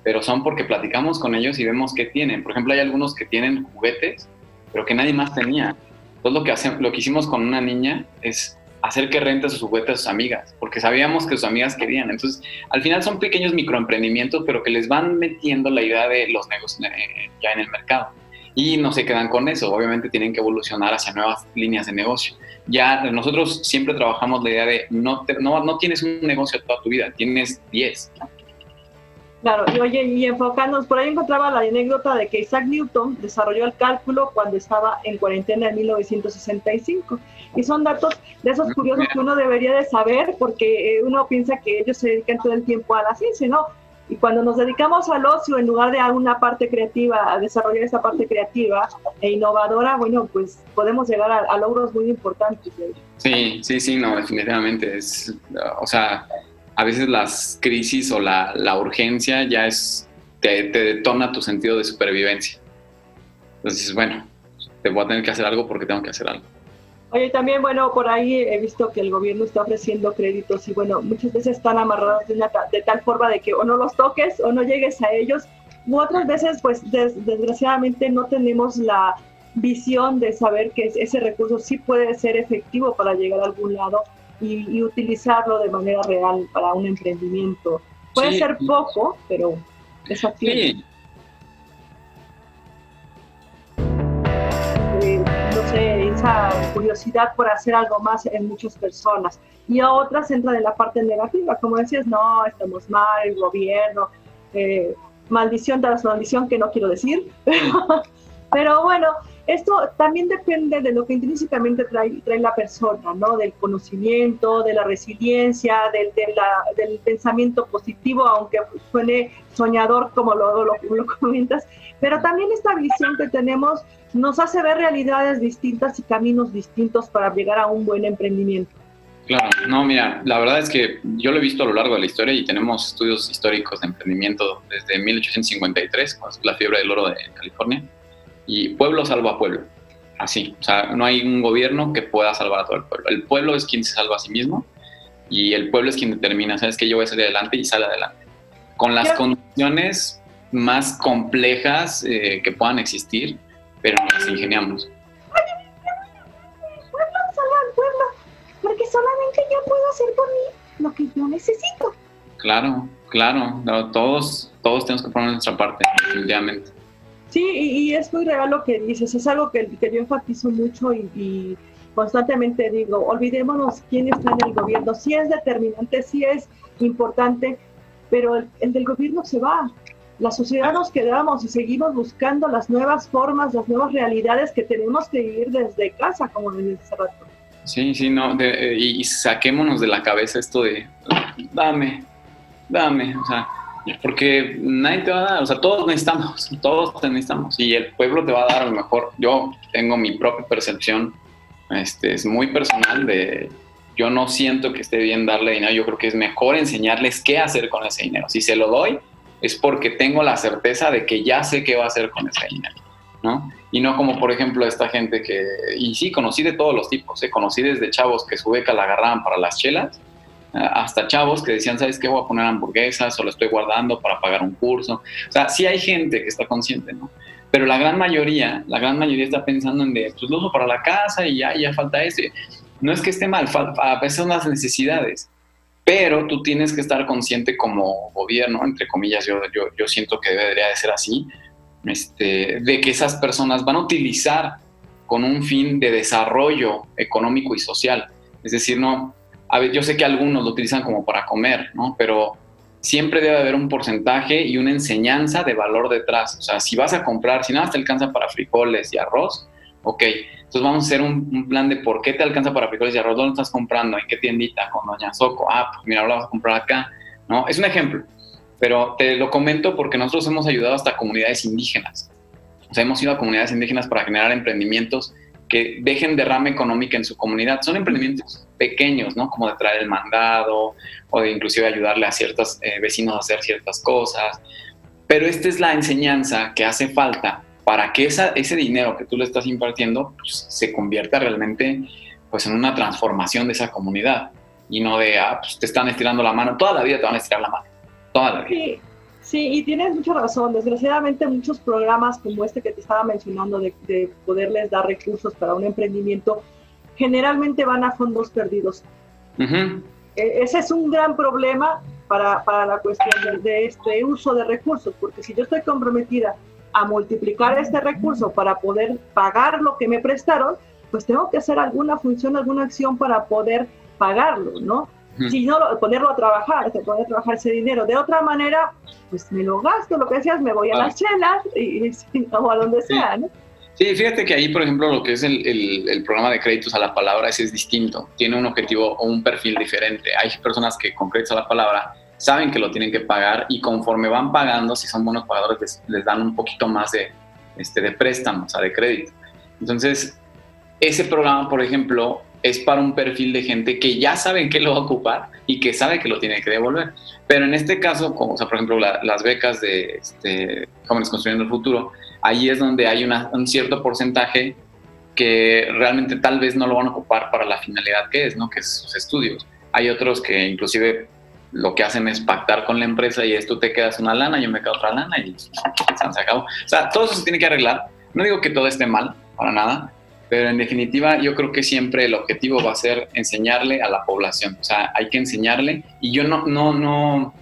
pero son porque platicamos con ellos y vemos qué tienen. Por ejemplo, hay algunos que tienen juguetes, pero que nadie más tenía. Entonces lo que, hacemos, lo que hicimos con una niña es hacer que rente sus juguetes a sus amigas, porque sabíamos que sus amigas querían. Entonces, al final son pequeños microemprendimientos, pero que les van metiendo la idea de los negocios eh, ya en el mercado. Y no se quedan con eso, obviamente tienen que evolucionar hacia nuevas líneas de negocio. Ya nosotros siempre trabajamos la idea de no tienes un negocio toda tu vida, tienes 10. Claro, y oye, y enfocándonos, por ahí encontraba la anécdota de que Isaac Newton desarrolló el cálculo cuando estaba en cuarentena en 1965. Y son datos de esos curiosos que uno debería de saber porque eh, uno piensa que ellos se dedican todo el tiempo a la ciencia, ¿no? Y cuando nos dedicamos al ocio en lugar de a una parte creativa, a desarrollar esa parte creativa e innovadora, bueno, pues podemos llegar a, a logros muy importantes. Sí, sí, sí, no, definitivamente. Es, o sea, a veces las crisis o la, urgencia ya es, te, detona tu sentido de supervivencia. Entonces, bueno, te voy a tener que hacer algo porque tengo que hacer algo. Oye, también, bueno, por ahí he visto que el gobierno está ofreciendo créditos y, bueno, muchas veces están amarrados de, de tal forma de que o no los toques o no llegues a ellos, u otras veces, pues, desgraciadamente no tenemos la visión de saber que ese recurso sí puede ser efectivo para llegar a algún lado y, utilizarlo de manera real para un emprendimiento. Puede ser poco, pero es factible. Eh, no sé, esa curiosidad por hacer algo más en muchas personas. Y a otras entra en la parte negativa, como decías, no, estamos mal, el gobierno, eh, maldición tras maldición, que no quiero decir. pero bueno, esto también depende de lo que intrínsecamente trae, trae la persona, ¿no? Del conocimiento, de la resiliencia, del, del pensamiento positivo, aunque suene soñador como lo, comentas, pero también esta visión que tenemos nos hace ver realidades distintas y caminos distintos para llegar a un buen emprendimiento. Claro, no, mira, la verdad es que yo lo he visto a lo largo de la historia y tenemos estudios históricos de emprendimiento desde 1853, con la fiebre del oro de California, y pueblo salva pueblo, así, o sea, no hay un gobierno que pueda salvar a todo el pueblo, el pueblo es quien se salva a sí mismo y el pueblo es quien determina, sabes que yo voy a salir adelante y sale adelante, con las condiciones más complejas eh, que puedan existir, pero nos ingeniamos. porque solamente yo puedo hacer por mí lo que yo necesito. Claro, claro, todos, todos tenemos que poner nuestra parte, definitivamente. Sí, y, es muy real lo que dices, es algo que, yo enfatizo mucho y, constantemente digo, olvidémonos quién está en el gobierno, sí es determinante, sí es importante, pero el, el del gobierno se va, la sociedad nos quedamos y seguimos buscando las nuevas formas, las nuevas realidades que tenemos que vivir desde casa, como les hace rato. Sí, sí, no, eh, y, saquémonos de la cabeza esto de, dame, dame, o sea, porque nadie te va a dar, o sea, todos necesitamos, todos te necesitamos, y el pueblo te va a dar a lo mejor, yo tengo mi propia percepción, este, es muy personal de, yo no siento que esté bien darle dinero, yo creo que es mejor enseñarles qué hacer con ese dinero, si se lo doy, es porque tengo la certeza de que ya sé qué va a hacer con ese dinero, ¿no? y no como por ejemplo esta gente que, y sí, conocí de todos los tipos, ¿eh? conocí desde chavos que su beca la agarraban para las chelas, hasta chavos que decían, ¿sabes qué? Voy a poner hamburguesas o lo estoy guardando para pagar un curso. O sea, sí hay gente que está consciente, ¿no? Pero la gran mayoría, la gran mayoría está pensando en de, pues lo uso para la casa y ya, ya falta eso. No es que esté mal, a veces son las necesidades, pero tú tienes que estar consciente como gobierno, entre comillas, yo, yo, yo siento que debería de ser así, este, de que esas personas van a utilizar con un fin de desarrollo económico y social. Es decir, no, a ver, yo sé que algunos lo utilizan como para comer, ¿no? Pero siempre debe haber un porcentaje y una enseñanza de valor detrás. O sea, si vas a comprar, si nada te alcanza para frijoles y arroz, ok, entonces vamos a hacer un, plan de por qué te alcanza para frijoles y arroz, ¿dónde estás comprando? ¿En qué tiendita? Con Doña Soco. Ah, pues mira, ahora vas a comprar acá, ¿no? Es un ejemplo. Pero te lo comento porque nosotros hemos ayudado hasta comunidades indígenas. O sea, hemos ido a comunidades indígenas para generar emprendimientos que dejen derrama económica en su comunidad. Son emprendimientos pequeños, ¿no? Como de traer el mandado o de inclusive ayudarle a ciertos eh, vecinos a hacer ciertas cosas. Pero esta es la enseñanza que hace falta para que esa, ese dinero que tú le estás impartiendo pues, se convierta realmente pues, en una transformación de esa comunidad y no de, ah, pues te están estirando la mano, toda la vida te van a estirar la mano. Sí, sí, y tienes mucha razón. Desgraciadamente muchos programas como este que te estaba mencionando de, poderles dar recursos para un emprendimiento, generalmente van a fondos perdidos. E, ese es un gran problema para, para la cuestión de, este uso de recursos, porque si yo estoy comprometida a multiplicar este recurso para poder pagar lo que me prestaron, pues tengo que hacer alguna función, alguna acción para poder pagarlo, ¿no? Si no, ponerlo a trabajar, poner a trabajar ese dinero. De otra manera, pues me lo gasto, lo que decías, me voy a las chelas y, o a donde sea, ¿no? Sí, fíjate que ahí, por ejemplo, lo que es el, el, programa de créditos a la palabra ese es distinto, tiene un objetivo o un perfil diferente. Hay personas que con créditos a la palabra saben que lo tienen que pagar y conforme van pagando, si son buenos pagadores, les, les dan un poquito más de, este, de préstamo, o sea, de crédito. Entonces, ese programa, por ejemplo, es para un perfil de gente que ya sabe que lo va a ocupar y que sabe que lo tiene que devolver. Pero en este caso, como, o sea, por ejemplo, las becas de este, Jóvenes Construyendo el Futuro, ahí es donde hay un cierto porcentaje que realmente tal vez no lo van a ocupar para la finalidad que es, ¿no? Que es sus estudios. Hay otros que inclusive lo que hacen es pactar con la empresa y es tú te quedas una lana, yo me quedo otra lana y se sacado. O sea, todo eso se tiene que arreglar. No digo que todo esté mal, para nada, pero en definitiva yo creo que siempre el objetivo va a ser enseñarle a la población, o sea, hay que enseñarle. Y yo no, no, no,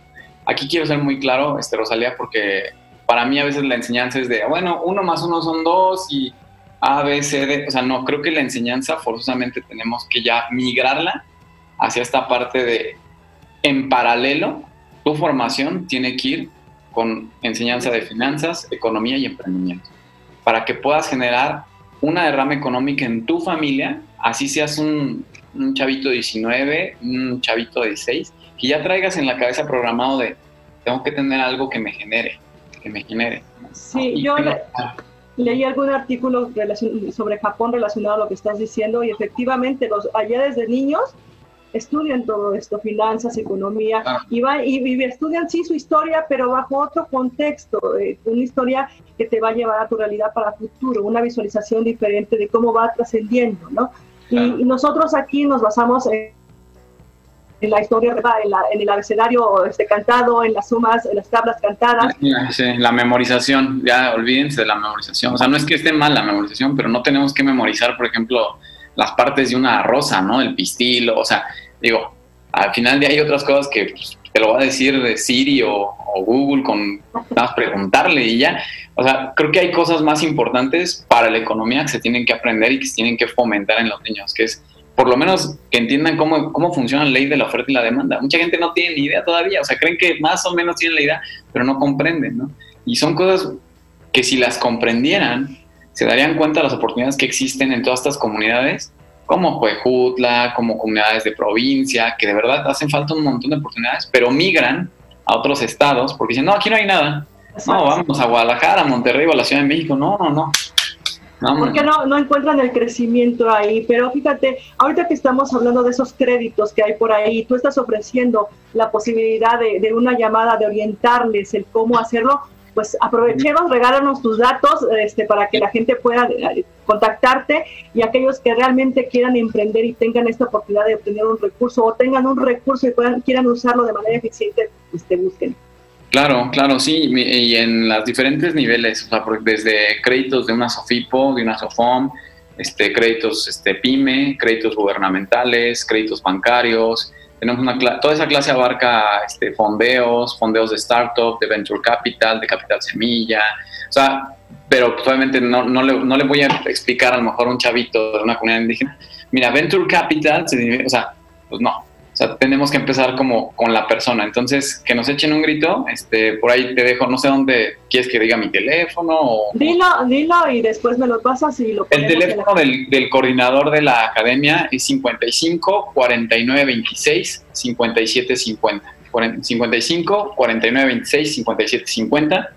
aquí quiero ser muy claro, este, Rosalía, porque para mí a veces la enseñanza es de, bueno, uno más uno son dos y A, B, C, D, o sea, no, creo que la enseñanza forzosamente tenemos que ya migrarla hacia esta parte de, en paralelo, tu formación tiene que ir con enseñanza de finanzas, economía y emprendimiento, para que puedas generar una derrama económica en tu familia, así seas un, chavito de 19, un chavito de 16, que ya traigas en la cabeza programado de, tengo que tener algo que me genere, que me genere. Sí, yo leí algún artículo sobre Japón relacionado a lo que estás diciendo y efectivamente los, allá desde niños estudian todo esto, finanzas, economía, y, va, y, estudian sí su historia, pero bajo otro contexto, eh, una historia que te va a llevar a tu realidad para el futuro, una visualización diferente de cómo va trascendiendo, ¿no? Y, nosotros aquí nos basamos en, en la historia, en, la, en, el abecedario este, cantado, en las sumas, en las tablas cantadas. Sí, la memorización, ya olvídense de la memorización. O sea, no es que esté mal la memorización, pero no tenemos que memorizar, por ejemplo, las partes de una rosa, ¿no? El pistilo, o sea, digo, al final de hay otras cosas que pues, te lo va a decir de Siri o, Google con más preguntarle y ya. O sea, creo que hay cosas más importantes para la economía que se tienen que aprender y que se tienen que fomentar en los niños, que es por lo menos que entiendan cómo, cómo funciona la ley de la oferta y la demanda. Mucha gente no tiene ni idea todavía, o sea, creen que más o menos tienen la idea, pero no comprenden, ¿no? Y son cosas que si las comprendieran, se darían cuenta de las oportunidades que existen en todas estas comunidades como Juejutla, como comunidades de provincia, que de verdad hacen falta un montón de oportunidades, pero migran a otros estados porque dicen, no, aquí no hay nada. No, vamos a Guadalajara, a Monterrey o a la Ciudad de México. No, no, no. Porque no, no encuentran el crecimiento ahí. Pero fíjate, ahorita que estamos hablando de esos créditos que hay por ahí, tú estás ofreciendo la posibilidad de, de una llamada, de orientarles el cómo hacerlo pues aprovechemos, regálanos tus datos este, para que la gente pueda eh, contactarte y aquellos que realmente quieran emprender y tengan esta oportunidad de obtener un recurso o tengan un recurso y puedan, quieran usarlo de manera eficiente, pues busquen. Claro, claro, sí, y en los diferentes niveles, o sea, desde créditos de una SOFIPO, de una SOFOM, este, créditos este, PYME, créditos gubernamentales, créditos bancarios, tenemos una toda esa clase abarca este, fondeos, fondeos de startup, de venture capital, de capital semilla, o sea, pero obviamente no, no, le, no le voy a explicar a lo mejor a un chavito de una comunidad indígena, mira, venture capital, o sea, pues no, o sea, tenemos que empezar como con la persona. Entonces, que nos echen un grito, este, por ahí te dejo, no sé dónde quieres que diga mi teléfono. O, dilo, dilo y después me lo pasas y lo El teléfono del, del, coordinador de la academia es 55 49 26 57 50. 55 49 26 57 50.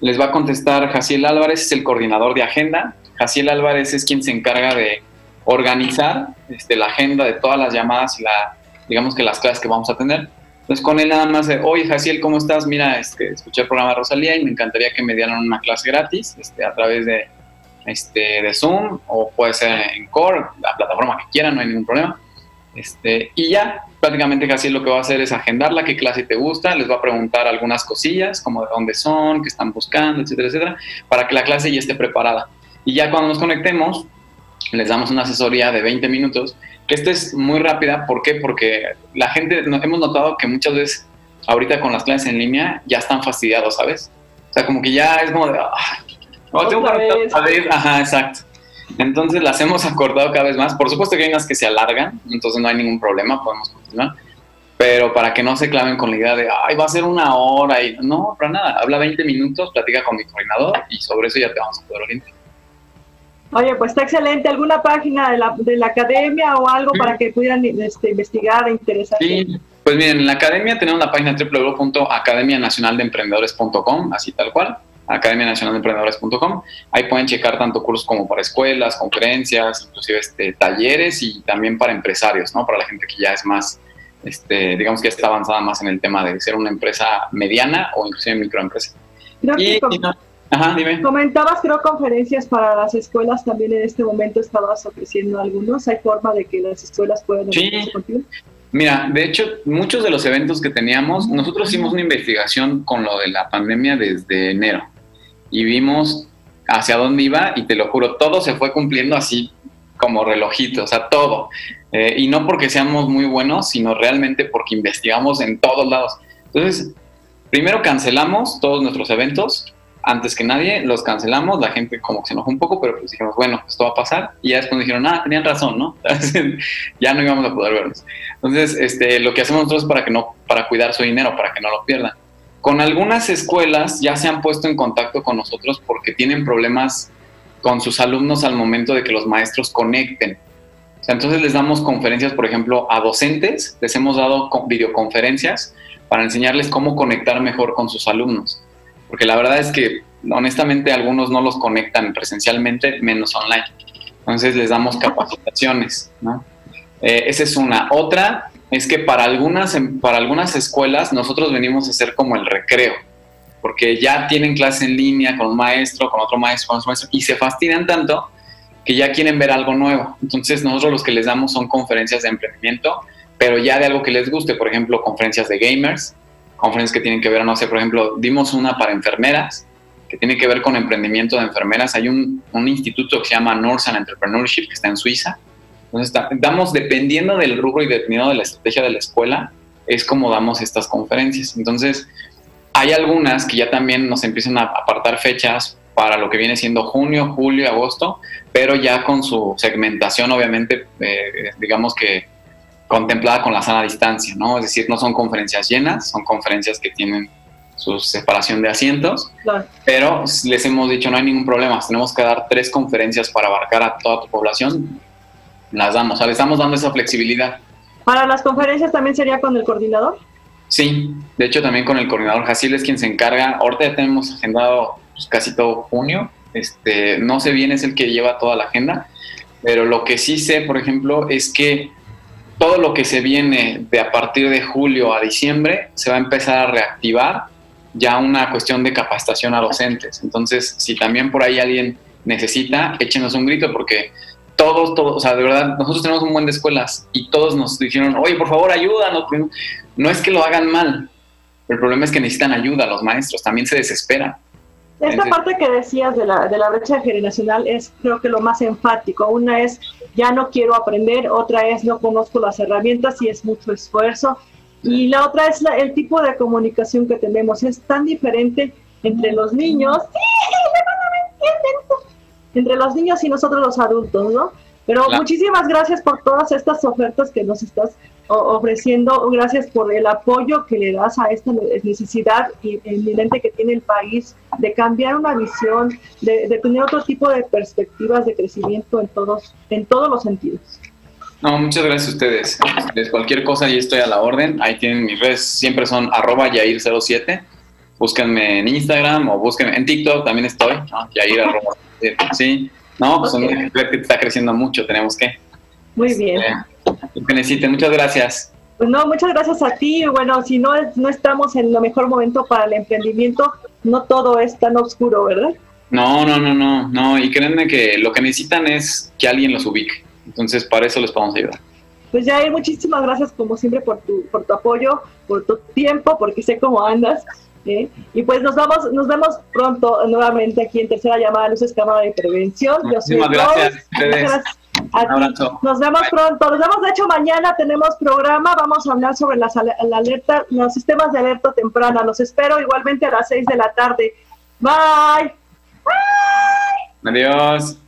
Les va a contestar Jaciel Álvarez, es el coordinador de agenda. Jaciel Álvarez es quien se encarga de organizar este, la agenda de todas las llamadas y la digamos que las clases que vamos a tener. Entonces con él nada más de, oye Jaciel, ¿cómo estás? Mira, este, escuché el programa Rosalía y me encantaría que me dieran una clase gratis este, a través de, este, de Zoom o puede ser en Core, la plataforma que quieran, no hay ningún problema. Este, y ya, prácticamente Jaciel lo que va a hacer es agendarla, qué clase te gusta, les va a preguntar algunas cosillas, como de dónde son, qué están buscando, etcétera, etcétera, para que la clase ya esté preparada. Y ya cuando nos conectemos, les damos una asesoría de 20 minutos que esta es muy rápida, ¿por qué? Porque la gente, hemos notado que muchas veces ahorita con las clases en línea ya están fastidiados, ¿sabes? O sea, como que ya es como de, ah, tengo que ajá, exacto. Entonces las hemos acordado cada vez más. Por supuesto que hay unas que se alargan, entonces no hay ningún problema, podemos continuar. Pero para que no se claven con la idea de, ay, va a ser una hora y no, para nada. Habla 20 minutos, platica con mi coordinador y sobre eso ya te vamos a poder orientar. Oye, pues está excelente. ¿Alguna página de la, de la academia o algo para que pudieran este, investigar e interesarse? Sí, pues miren, en la academia tenemos la página www.academianacionaldeemprendedores.com, así tal cual, academianacionaldeemprendedores.com. Ahí pueden checar tanto cursos como para escuelas, conferencias, inclusive este, talleres y también para empresarios, ¿no? Para la gente que ya es más, este, digamos que está avanzada más en el tema de ser una empresa mediana o inclusive microempresa. y, Ajá, dime. Comentabas, creo, conferencias para las escuelas también en este momento estabas ofreciendo algunos. ¿Hay forma de que las escuelas puedan sí. contigo? Mira, de hecho, muchos de los eventos que teníamos, nosotros hicimos una investigación con lo de la pandemia desde enero y vimos hacia dónde iba y te lo juro, todo se fue cumpliendo así como relojito, o sea, todo. Eh, y no porque seamos muy buenos, sino realmente porque investigamos en todos lados. Entonces, primero cancelamos todos nuestros eventos antes que nadie, los cancelamos, la gente como que se enojó un poco, pero pues dijimos, bueno, esto va a pasar, y ya después dijeron, ah, tenían razón, ¿no? ya no íbamos a poder verlos. Entonces, este, lo que hacemos nosotros para que no, para cuidar su dinero, para que no lo pierdan. Con algunas escuelas ya se han puesto en contacto con nosotros porque tienen problemas con sus alumnos al momento de que los maestros conecten. O sea, entonces les damos conferencias, por ejemplo, a docentes, les hemos dado videoconferencias para enseñarles cómo conectar mejor con sus alumnos porque la verdad es que honestamente algunos no los conectan presencialmente, menos online. Entonces les damos capacitaciones, ¿no? Eh, esa es una. Otra, es que para algunas, em, para algunas escuelas nosotros venimos a hacer como el recreo, porque ya tienen clase en línea con un maestro, con otro maestro, con otro maestro, y se fastidian tanto que ya quieren ver algo nuevo. Entonces nosotros los que les damos son conferencias de emprendimiento, pero ya de algo que les guste, por ejemplo, conferencias de gamers, conferencias que tienen que ver, no sé, por ejemplo, dimos una para enfermeras, que tiene que ver con emprendimiento de enfermeras. Hay un, instituto que se llama Northern Entrepreneurship, que está en Suiza. Entonces, damos, dependiendo del rubro y dependiendo de la estrategia de la escuela, es como damos estas conferencias. Entonces, hay algunas que ya también nos empiezan a apartar fechas para lo que viene siendo junio, julio, agosto, pero ya con su segmentación, obviamente, eh, digamos que contemplada con la sana distancia, ¿no? Es decir, no son conferencias llenas, son conferencias que tienen su separación de asientos, pero les hemos dicho no hay ningún problema, tenemos que dar tres conferencias para abarcar a toda tu población, las damos, o sea, le estamos dando esa flexibilidad. ¿Para las conferencias también sería con el coordinador? Sí, de hecho también con el coordinador Jasil es quien se encarga, ahorita ya tenemos agendado pues, casi todo junio, este, no sé bien es el que lleva toda la agenda, pero lo que sí sé, por ejemplo, es que todo lo que se viene de a partir de julio a diciembre se va a empezar a reactivar ya una cuestión de capacitación a docentes. Entonces, si también por ahí alguien necesita, échenos un grito porque todos, todos, o sea, de verdad, nosotros tenemos un buen de escuelas y todos nos dijeron, oye, por favor, ayúdanos. No es que lo hagan mal, el problema es que necesitan ayuda los maestros, también se desesperan. Esta parte que decías de la, de la brecha generacional es creo que lo más enfático. Una es ya no quiero aprender, otra es no conozco las herramientas y es mucho esfuerzo. Y la otra es el tipo de comunicación que tenemos. Es tan diferente entre los niños, entre los niños y nosotros los adultos, ¿no? Pero muchísimas gracias por todas estas ofertas que nos estás ofreciendo. Gracias por el apoyo que le das a esta necesidad inminente que tiene el país de cambiar una visión, de, tener otro tipo de perspectivas de crecimiento en todos, en todos los sentidos. No, muchas gracias a ustedes. De cualquier cosa, ahí estoy a la orden. Ahí tienen mis redes, siempre son arroba Yair07. Búsquenme en Instagram o búsquenme en TikTok, también estoy, ¿no? Yair arroba. Sí, no, pues okay. que está creciendo mucho, tenemos que. Muy bien. Este, que necesiten, muchas gracias. Pues no, muchas gracias a ti. Bueno, si no, no estamos en el mejor momento para el emprendimiento, no todo es tan oscuro, ¿verdad? No, no, no, no, no. Y créanme que lo que necesitan es que alguien los ubique. Entonces, para eso les podemos ayudar. Pues Jair, muchísimas gracias como siempre por tu, por tu apoyo, por tu tiempo, porque sé cómo andas. ¿Eh? Y pues nos vamos, nos vemos pronto nuevamente aquí en Tercera Llamada Luces Cámara de Prevención. Muchísimas gracias. gracias Nos vemos pronto. Nos vemos, de hecho, mañana tenemos programa. Vamos a hablar sobre las la alerta, los sistemas de alerta temprana. Los espero igualmente a las 6 de la tarde. Bye. Bye. Adiós.